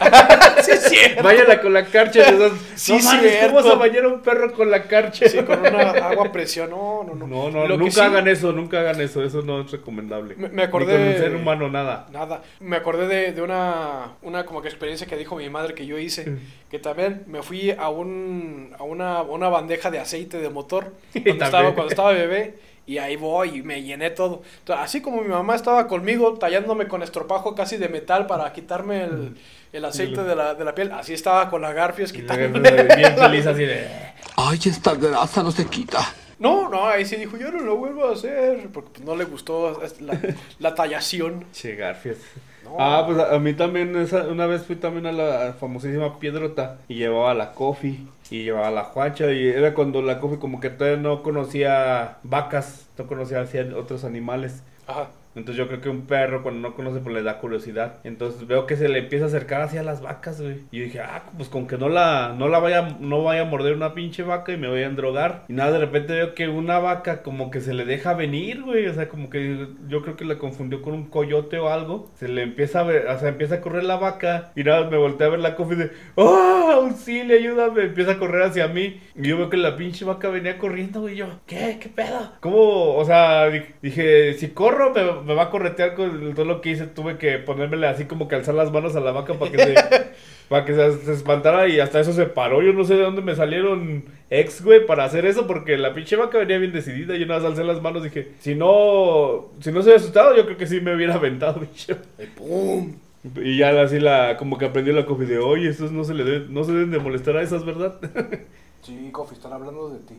Sí, es cierto. Váyala con la Karcher. esas- [laughs] Sí, no mames, cierto. ¿cómo vas a bañar a un perro con la Karcher? Sí, con una agua a presión. No, no, no. No, no, Lo nunca sí- hagan eso, nunca hagan eso. Eso no es recomendable. Me- me acordé- Ni con un ser humano, nada. Nada. Me acordé de, de una, una como que experiencia que dijo mi madre que yo hice. Que también me fui a un a una, una bandeja de aceite de motor cuando estaba, cuando estaba bebé. Y ahí voy y me llené todo. Entonces, así como mi mamá estaba conmigo tallándome con estropajo casi de metal para quitarme el, el aceite de la, de la piel, así estaba con la Garfias. Garfias Bien feliz así de. [laughs] Ay, esta grasa no se quita. No, no, ahí sí dijo, yo no lo vuelvo a hacer. Porque pues, no le gustó la, [laughs] la tallación. Che, Garfias. No. Ah, pues a, a mí también, esa- una vez fui también a la famosísima Piedrota y llevaba la Coffee y llevaba la Juacha y era cuando la Coffee como que todavía no conocía vacas, no conocía otros animales. Ajá. Entonces yo creo que un perro cuando no conoce pues le da curiosidad. Entonces veo que se le empieza a acercar hacia las vacas, güey. Y yo dije, ah, pues con que no la, no la vaya, no vaya a morder una pinche vaca y me voy a endrogar. Y nada, de repente veo que una vaca como que se le deja venir, güey. O sea, como que yo creo que la confundió con un coyote o algo. Se le empieza a ver, o sea, empieza a correr la vaca. Y nada, me volteé a ver la coffee de, ¡oh, auxilio, ayúdame! Empieza a correr hacia mí. Y yo veo que la pinche vaca venía corriendo, güey. Y yo, ¿qué? ¿Qué pedo? ¿Cómo? O sea, di- dije, si corro, me, me va a corretear con todo lo que hice. Tuve que ponérmele así como que alzar las manos a la vaca para que se, [laughs] para que se, se espantara. Y hasta eso se paró. Yo no sé de dónde me salieron ex, güey, para hacer eso. Porque la pinche vaca venía bien decidida. Yo nada más alcé las manos. Dije, si no, si no se hubiera asustado, yo creo que sí me hubiera aventado, [laughs] bicho. ¡Pum! Y ya así la, como que aprendió la coffee de, oye, estos no se le deben, no se deben de molestar a esas, ¿verdad? [laughs] Sí, Coffee, están hablando de ti.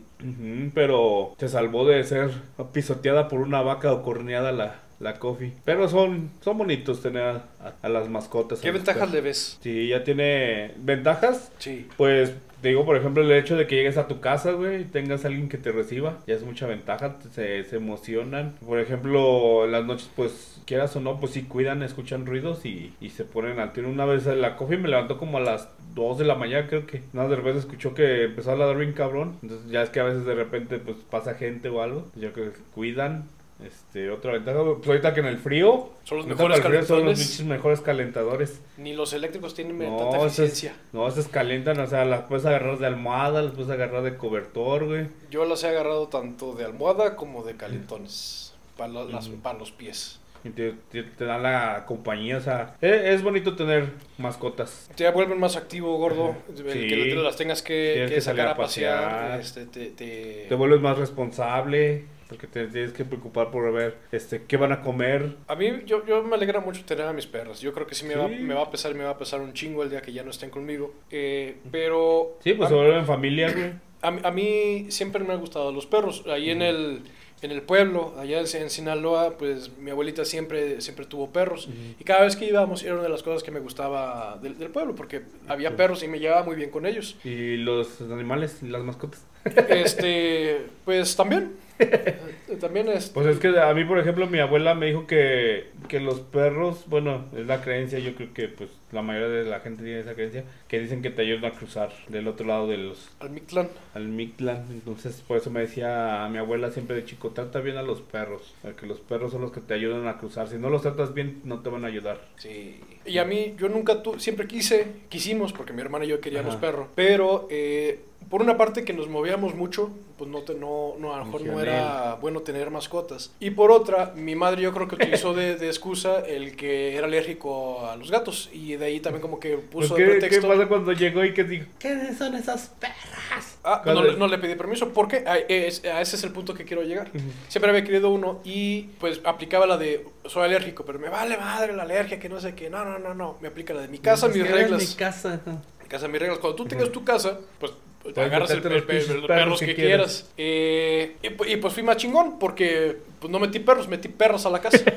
Pero se salvó de ser pisoteada por una vaca o corneada la, la coffee. Pero son, son bonitos tener a, a- las mascotas. ¿Qué ventajas le ves? Sí, ya tiene ventajas. Sí. Pues te digo, por ejemplo, el hecho de que llegues a tu casa, güey, y tengas a alguien que te reciba, ya es mucha ventaja, se, se emocionan. Por ejemplo, en las noches, pues, quieras o no, pues sí cuidan, escuchan ruidos y, y se ponen al tiro. Una vez la coffee me levantó como a las 2 de la mañana, creo que. Nada, de repente escuchó que empezó a ladrar bien cabrón. Entonces ya es que a veces de repente, pues, pasa gente o algo. Yo creo que cuidan. Este, otra ventaja, pues ahorita que en el frío, Son los mejores frío son los mejores calentadores. Ni los eléctricos tienen tanta esas, eficiencia. no, esas calientan, o sea, las puedes agarrar de almohada, las puedes agarrar de cobertor, güey. Yo las he agarrado tanto de almohada como de calentones. Para, lo- las- para los pies. Y te, te, te dan la compañía, o sea, e- es, bonito tener mascotas. Te vuelven más activo, gordo. El que las tengas que, que sacar a a pasear. pasear. Este, te, te- Te vuelves más responsable. Porque te tienes que preocupar por ver este, qué van a comer. A mí, yo, yo me alegra mucho tener a mis perros. Yo creo que sí me, Va, Sí. me va a pesar, me va a pesar un chingo el día que ya no estén conmigo. Eh, pero Sí, pues se vuelven familia, güey. a, mí- a mí siempre me han gustado los perros. Ahí en el en el pueblo, allá en, en Sinaloa, pues mi abuelita siempre, siempre tuvo perros. Y cada vez que íbamos era una de las cosas que me gustaba del, del pueblo, porque había perros y me llevaba muy bien con ellos. Y los animales, las mascotas. Este, pues también. [laughs] También es. Pues es que a mí, por ejemplo, mi abuela me dijo que, que los perros, bueno, es la creencia, yo creo que pues la mayoría de la gente tiene esa creencia, que dicen que te ayudan a cruzar del otro lado de los Al Mictlán. al Mictlán. Entonces, por eso me decía a mi abuela siempre de chico, trata bien a los perros, porque los perros son los que te ayudan a cruzar. Si no los tratas bien, no te van a ayudar. Sí. Y a mí, yo nunca tu, siempre quise, quisimos, porque mi hermana y yo queríamos Ajá. perro, pero eh, por una parte que nos movíamos mucho, pues no, te, no, no a lo mejor no Era bueno tener mascotas. Y por otra, mi madre yo creo que utilizó de, de excusa el que era alérgico a los gatos, y de ahí también como que Pues, puso de ¿qué, ¿Qué pretexto. pasa cuando llegó y que dijo, ¿qué son esas perras? Ah, no, le- no le pedí permiso, porque a, es- a ese es el punto que quiero llegar. Siempre había querido uno y pues aplicaba la de soy alérgico, pero me vale madre la alergia, que no sé qué. No, no, no, no. Me aplica la de mi casa, mis reglas. Mi casa. Mi casa, mis reglas. Cuando tú tengas tu casa, pues agarras el, los el- el- pinches los perros que que, quieras. quieras. Eh, y, pu- y, pues fui más chingón porque pues no metí perros, metí perros a la casa. [laughs]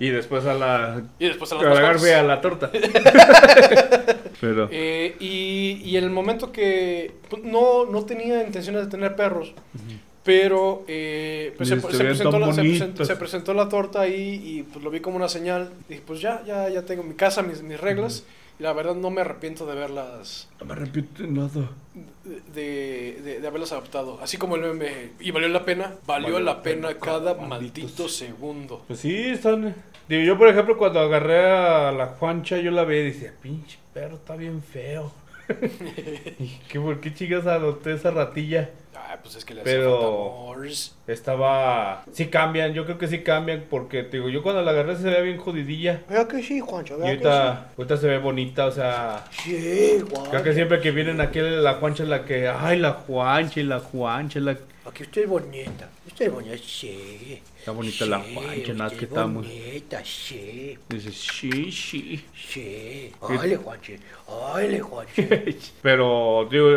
Y después a la... y después a las la a torta. [laughs] Pero... Eh, y, y en el momento que pues, no, no tenía intenciones de tener perros, pero eh, pues se, presentó la, se, presentó, bonitos. se presentó la torta ahí y pues lo vi como una señal. Dije, pues ya, ya, ya tengo mi casa, mis, mis reglas. La verdad no me arrepiento de haberlas, No me arrepiento de nada. de, de, de haberlas adoptado. Así como el meme, y valió la pena, valió, la pena, cada maldito segundo. Pues sí, están... Digo, yo por ejemplo cuando agarré a la Juancha, yo la veía y decía, pinche perro, está bien feo. [laughs] ¿Y qué, ¿Por qué chicas adopté esa ratilla? Ah, pues es que le Pero-. Estaba... Sí cambian, yo creo que sí cambian porque, te digo, yo cuando la agarré se veía bien jodidilla. Vea que sí, Juancho, Y ahorita, ahorita se ve bonita, o sea... Sí, Creo que siempre que vienen aquí la Juancha es la que... Ay, la Juancha y la Juancha es la... Aquí usted es bonita. Usted es bonita, sí. Está bonita la Juancha, nada que es está muy... bonita, sí. Dice, sí, sí. Sí. Ay, Juanche. Ay, Juanche. [laughs] Pero, digo,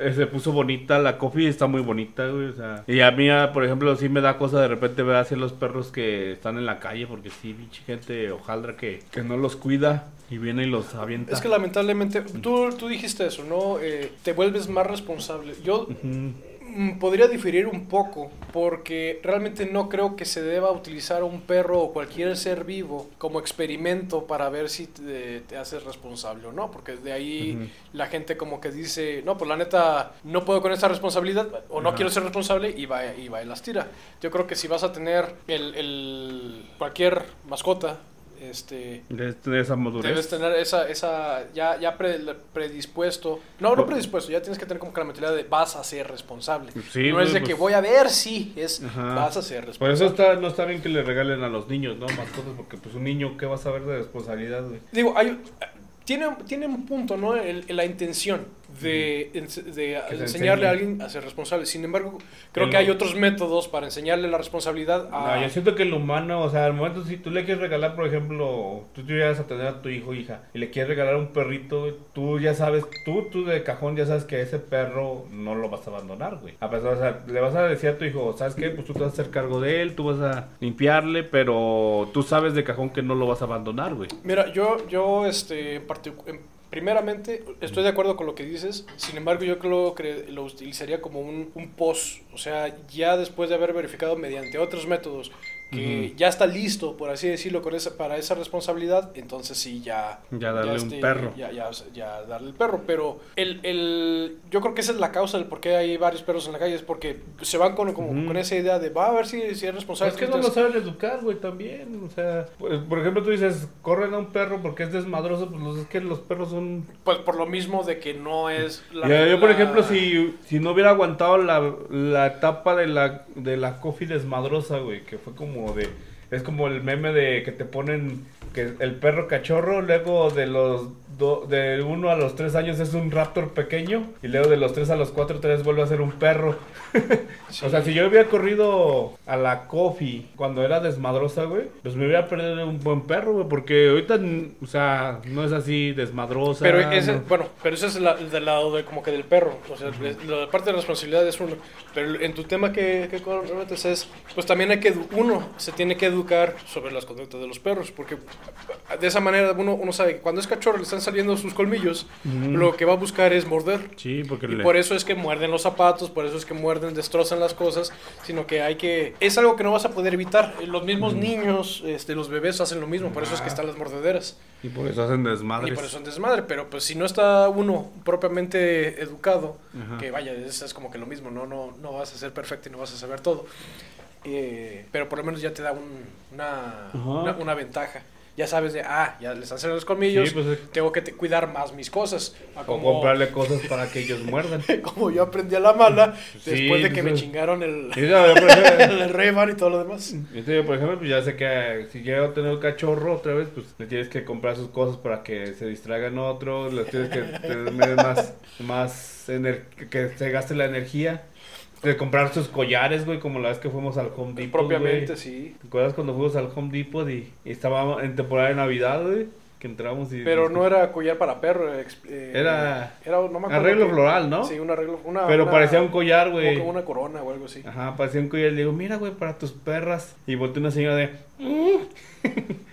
eh, se puso bonita, la coffee está muy bonita, güey, o sea. Y a mí, ah, por ejemplo, sí me da cosa de repente ver así los perros que están en la calle, porque sí, pinche gente, ojalá que, que no los cuida y viene y los avienta. Es que lamentablemente, tú, tú dijiste eso, ¿no? Eh, te vuelves más responsable. Yo Ujú. mm, podría diferir un poco, porque realmente no creo que se deba utilizar a un perro o cualquier ser vivo como experimento para ver si te, te haces responsable o no, porque de ahí la gente como que dice, no, pues la neta, no puedo con esta responsabilidad, o no Ajá. quiero ser responsable, y va, y va y las tira. Yo creo que si vas a tener el, el- cualquier mascota, este, De, de esa madurez. Debes tener esa, esa ya, ya pre- predispuesto. No, no predispuesto, ya tienes que tener como que la mentalidad de vas a ser responsable. Sí, no es de pues, que pues. voy a ver si, es Ajá. vas a ser Por responsable. eso está, no está bien que le regalen a los niños, ¿no? Mascotas, porque pues un niño, ¿qué va a saber de responsabilidad, güey? Digo, hay, tiene, tiene un punto, ¿no? El- el- la intención de, enseñarle a alguien a ser responsable. Sin embargo, creo El- que hay otros métodos para enseñarle la responsabilidad a... No, yo siento que el humano, o sea, al momento si tú le quieres regalar, por ejemplo, tú tú llegas a tener a tu hijo o hija y le quieres regalar un perrito, tú ya sabes, tú, tú de cajón ya sabes que ese perro no lo vas a abandonar, güey. A pesar, o sea, le vas a decir a tu hijo, ¿sabes qué? Pues tú te vas a hacer cargo de él, tú vas a limpiarle, pero tú sabes de cajón que no lo vas a abandonar, güey. Mira, yo, yo este, en particu- en- primeramente, estoy de acuerdo con lo que dices, sin embargo, yo creo que lo utilizaría como un, un post, o sea, ya después de haber verificado mediante otros métodos que ya está listo, por así decirlo, con esa, para esa responsabilidad, entonces sí, ya... Ya darle un perro. Ya, ya, ya darle el perro, pero el, el, yo creo que esa es la causa del por qué hay varios perros en la calle, es porque se van con, como con esa idea de, va a ver si, si es responsable. Es que no lo saben educar, güey, también. O sea, pues, por ejemplo, tú dices, corren a un perro porque es desmadroso, pues los- es que los perros son Pues por lo mismo de que no es... la- Ya, yo, por la- ejemplo, si, si no hubiera aguantado la, la etapa de la, de la coffee desmadrosa, güey, que fue como de... Es como el meme de que te ponen que el perro cachorro, luego de los do- de 1 a los 3 años es un raptor pequeño y luego de los 3 a los 4 otra vez vuelve a ser un perro. [laughs] O sea, si yo hubiera corrido a la Coffee cuando era desmadrosa, güey, pues me hubiera perdido un buen perro, güey, porque ahorita, o sea, no es así desmadrosa. Pero ese, no. bueno, pero ese es la- el del lado de como que del perro. O sea, es- la parte de responsabilidad es uno. Pero en tu tema que, que comprometes es, pues también hay que, uno se tiene que educar sobre las conductas de los perros. Porque de esa manera uno, uno sabe que cuando es cachorro le están saliendo sus colmillos, lo que va a buscar es morder. Sí, porque Y le- por eso es que muerden los zapatos, por eso es que muerden, destrozan las cosas, sino que hay que... Es algo que no vas a poder evitar. Los mismos niños, este, los bebés hacen lo mismo, por eso es que están las mordederas. Y por eso hacen desmadres. Y por eso es desmadre, pero pues si no está uno propiamente educado, Ajá. que vaya, es, es como que lo mismo, ¿no? No, no vas a ser perfecto y no vas a saber todo. Eh, pero por lo menos ya te da un- una, una, una ventaja. Ya sabes de, ah, ya les saliendo los colmillos, Sí, pues, es- tengo que te- cuidar más mis cosas. A O como, comprarle cosas para que ellos muerdan. [laughs] como yo aprendí a la mala Sí, después de que me pues, chingaron el, [laughs] ejemplo, el Ray-Ban y todo lo demás. este, por ejemplo, pues ya sé que eh, si llego a tener un cachorro otra vez, pues le tienes que comprar sus cosas para que se distraigan otros, le tienes que tener más, más que se gaste la energía. De comprar sus collares, güey, como la vez que fuimos al Home Depot. Propiamente, güey. sí. ¿Te acuerdas cuando fuimos al Home Depot y, y estábamos en temporada de Navidad, güey? Que entramos y. Pero no era collar para perro. ex- eh, Era era no me acuerdo arreglo floral, ¿no? Sí, un arreglo. Una, Pero una- parecía un collar, güey. Como una corona o algo así. Ajá, parecía un collar. Le digo, mira, güey, para tus perras. Y volteó una señora de.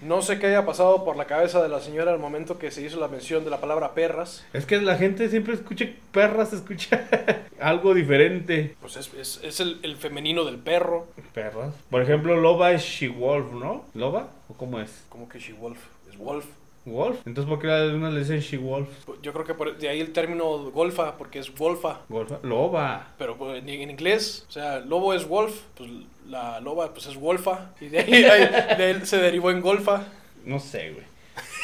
No sé qué haya pasado por la cabeza de la señora al momento que se hizo la mención de la palabra perras. Es que la gente siempre escucha perras, escucha [laughs] algo diferente. Pues es, es, es el, el femenino del perro. Perras. Por ejemplo, loba es she-wolf, ¿no? ¿Loba? ¿O cómo es? Como que she-wolf. Es wolf. ¿Wolf? Entonces, ¿por qué a una le dicen she-wolf? Yo creo que por- de ahí el término golfa, porque es wolfa. Wolfa. Loba. Pero pues, en, en inglés, o sea, lobo es wolf, pues la loba pues es wolfa. Y de ahí, ahí- de ahí se derivó en golfa. No sé, güey.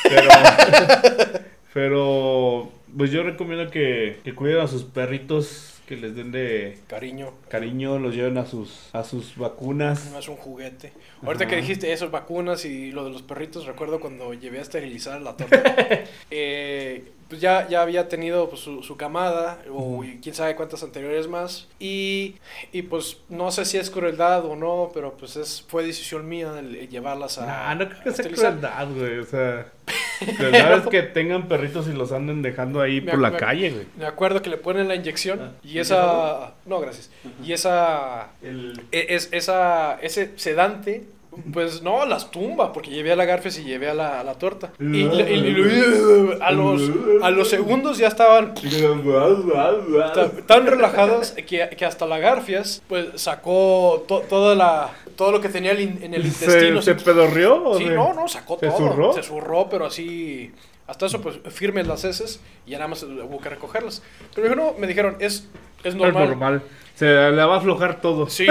Pero. [laughs] pero. Pues yo recomiendo que, que cuiden a sus perritos. Que les den de Cariño, cariño, los lleven a sus, a sus vacunas. no es un juguete. Ahorita que dijiste eso, vacunas y lo de los perritos, recuerdo cuando llevé a esterilizar la torta. [laughs] Eh, pues ya, ya había tenido pues, su, su camada, o quién sabe cuántas anteriores más. Y, y pues no sé si es crueldad o no, pero pues es, fue decisión mía el llevarlas a. Nah, no creo que sea esterilizar. crueldad, güey. O sea, [laughs] [laughs] crueldad es que tengan perritos y los anden dejando ahí Me por la calle, güey. Me acuerdo que le ponen la inyección Ah, y esa... No, gracias. Y esa... El... Es, esa ese sedante, pues no, las tumba, porque llevé a la Garfias y llevé a la, a la torta. Y, le- y- y- a, los, a los segundos ya estaban [laughs] ta- tan relajadas que, que hasta la Garfias pues sacó to- toda la, todo lo que tenía el en el intestino. ¿Se, se pedorrió? o Sí, no, no, sacó ¿Se todo. zurró? Se zurró, pero así. Hasta eso, pues firmes las heces y ya nada más hubo que recogerlas. Pero dijo, no, me dijeron, es, es Es normal. normal. Se le va a aflojar todo. Sí,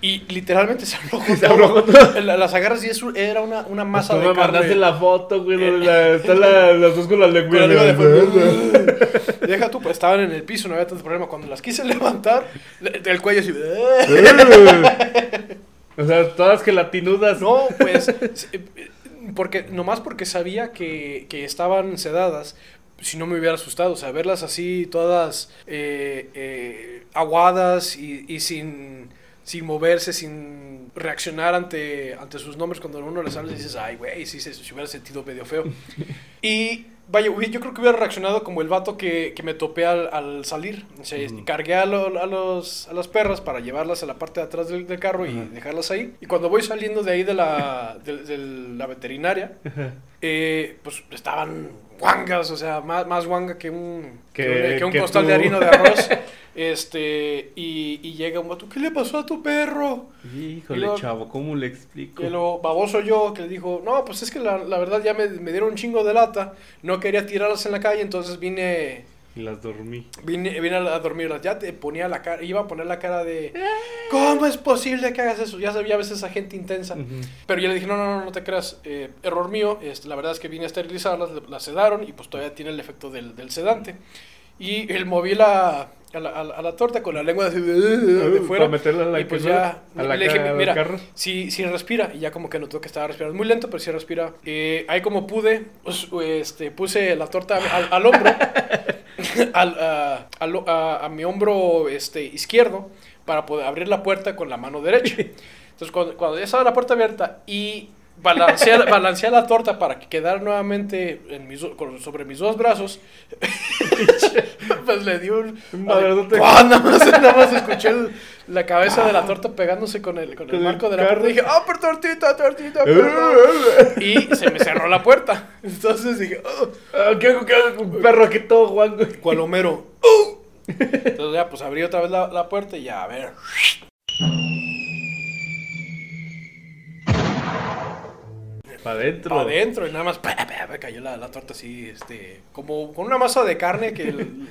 y literalmente se aflojó [laughs] Se aflojó todo. [laughs] La- Las agarras y eso era una, una masa Tú de me mandaste carne. la foto, güey, la- están la- las dos con la lengua. Con la lengua de fuera. [laughs] Deja tú, pues estaban en el piso, no había tanto problema. Cuando las quise levantar, del cuello así. O sea, todas gelatinudas. No, pues, eh, porque, nomás porque sabía que, que estaban sedadas, si no me hubiera asustado, o sea, verlas así todas eh, eh, aguadas y, y sin, sin moverse, sin reaccionar ante, ante sus nombres, cuando uno les habla dices, ay, güey, sí, se, se hubiera sentido medio feo. [laughs] Y vaya, yo creo que hubiera reaccionado como el vato que, que me topé al, al salir. O sea, cargué a, lo- a los, a las perras para llevarlas a la parte de atrás del, del carro y dejarlas ahí. Y cuando voy saliendo de ahí de la, de, de la veterinaria, eh, pues estaban guangas, o sea, más, más guanga que un, que, Que- un- que un que costal tú. de harina de arroz. [laughs] este, y, y llega un vato, ¿qué le pasó a tu perro? Híjole, luego- chavo, ¿cómo le explico? Y luego baboso yo que le dijo, no, pues es que la, la verdad ya me, me dieron un chingo de lata, no quería tirarlas en la calle, entonces vine, Y las dormí. vine, vine a dormirlas. Ya te ponía la cara, iba a poner la cara de, [laughs] ¿cómo es posible que hagas eso? Ya sabía a veces esa gente intensa. Pero yo le dije, no, no, no, no te creas, eh, error mío, este, la verdad es que vine a esterilizarlas, las sedaron y pues todavía tiene el efecto del, del sedante. Y él moví la, a, la, a la- a la torta con la lengua así de, de fuera. Para meterla a la y pues ya a la le dije, mira, carro". si, si respira. Y ya como que notó que estaba respirando muy lento, pero sí respira. Eh, ahí como pude, pues, este, puse la torta al, al hombro, [laughs] [laughs] al, a, al- a- a mi hombro este, izquierdo, para poder abrir la puerta con la mano derecha. Entonces cuando, cuando ya estaba la puerta abierta y balanceé, [laughs] balanceé la torta para que quedara nuevamente en mis sobre mis dos brazos, [laughs] pues le di un... ¡Guau! [laughs] Nada más, nada más escuché el- la cabeza de la torta pegándose con el, con el marco de la puerta y dije, ¡ah, pero tortita, tortita! perdón". y se me cerró la puerta. [laughs] Entonces dije, ¡oh! Ah, ¿Qué hago? ¿Qué hago? Un perro aquí todo guango. ¿Cuál Homero? ¡Oh! [laughs] Entonces ya, pues abrí otra vez la, la puerta y ya, a ver. Para adentro. Para adentro y nada más pa, pa, pa, cayó la, la torta así, este, como con una masa de carne que el-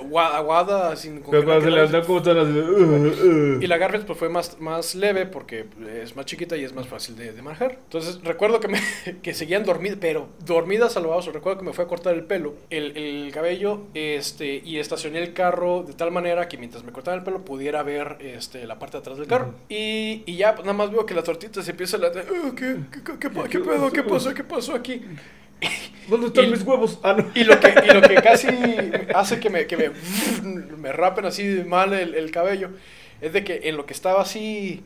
agua- aguada sin Pero cuando se levantó como están así. uh, uh. Y la Garfield pues fue más, más leve porque es más chiquita y es más fácil de, de manejar. Entonces recuerdo que, me, [laughs] que seguían dormidas, pero dormidas salvados. Recuerdo que me fue a cortar el pelo, el, el cabello, este, y estacioné el carro de tal manera que mientras me cortaba el pelo pudiera ver este, la parte de atrás del carro. y, y ya pues, nada más veo que la tortita se empieza a... la- "Ah, ¿qué, qué, qué, qué, qué pedo? ¿Qué pasó? ¿Qué pasó aquí? ¿Dónde están Y- mis huevos? Ah, no. Y lo que, y lo que [laughs] casi hace que me, que me, me rapen así mal el, el cabello es de que en lo que estaba así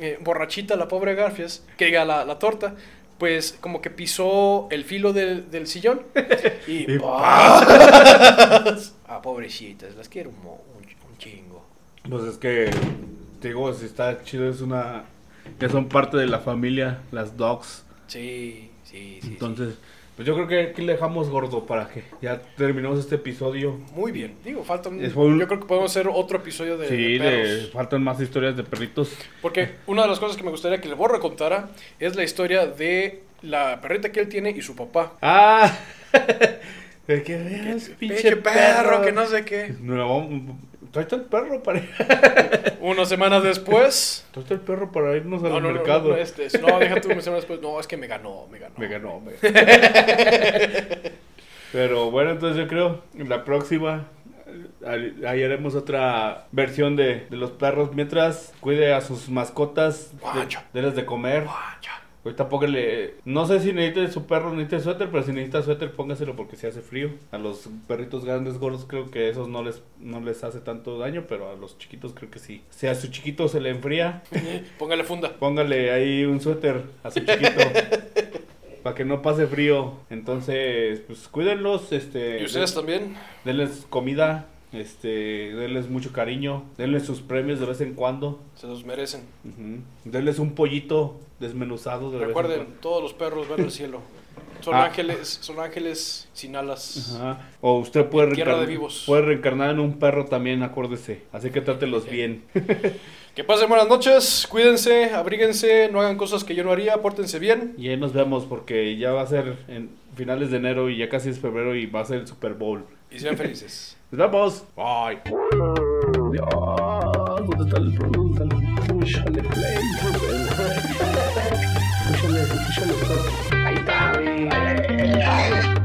eh, borrachita la pobre Garfias, que diga la, la torta, pues como que pisó el filo del, del sillón y... [laughs] Y [laughs] ah, pobrecitas, las quiero un, un, chingo. Pues es que, digo, si está chido, es una. Ya son parte de la familia, las dogs. Sí, sí, sí. sí. Entonces, pues yo creo que aquí le dejamos gordo para que ya terminemos este episodio. Muy bien. Digo, falta un- Yo creo que podemos hacer otro episodio de, sí, de perros. de- faltan más historias de perritos. Porque una de las cosas que me gustaría que el borra contara es la historia de la perrita que él tiene y su papá. ¡Ah! [laughs] Que veas, Pinche perro, que no sé qué. No, tráete el perro para [laughs] Unas semanas después. Tráete el perro para irnos al No, no, no, mercado. no, este, no, deja tú una semana después. No, es que me ganó, me ganó. Me ganó, me [laughs] Pero bueno, entonces yo creo en la próxima ahí haremos otra versión de, de los perros. Mientras cuide a sus mascotas, de, deles de comer. Ahorita póngale, no sé si necesita su perro, necesita suéter, pero si necesita suéter póngaselo porque se hace frío. A los perritos grandes, gordos, creo que esos no les, no les hace tanto daño, pero a los chiquitos creo que sí. Si a su chiquito se le enfría, [laughs] Póngale funda. Póngale ahí un suéter a su chiquito. [laughs] para que no pase frío. Entonces, pues cuídenlos, este. Y ustedes también. Denles comida, este, denles mucho cariño, denles sus premios de vez en cuando. Se los merecen. Denles un pollito desmenuzado de vez en Recuerden, todos los perros van al cielo. Son Ah. ángeles, son ángeles sin alas. Ajá. O usted puede, Tierra de reencarnar- vivos. puede reencarnar en un perro también, acuérdese. Así que trátelos bien. Que pasen buenas noches, cuídense, abríguense, no hagan cosas que yo no haría, pórtense bien. Y ahí nos vemos porque ya va a ser en finales de enero y ya casi es febrero y va a ser el Super Bowl. Y sean felices. Nos vemos. Bye. ¿Dónde está el producto? Púchale play. Ahí está.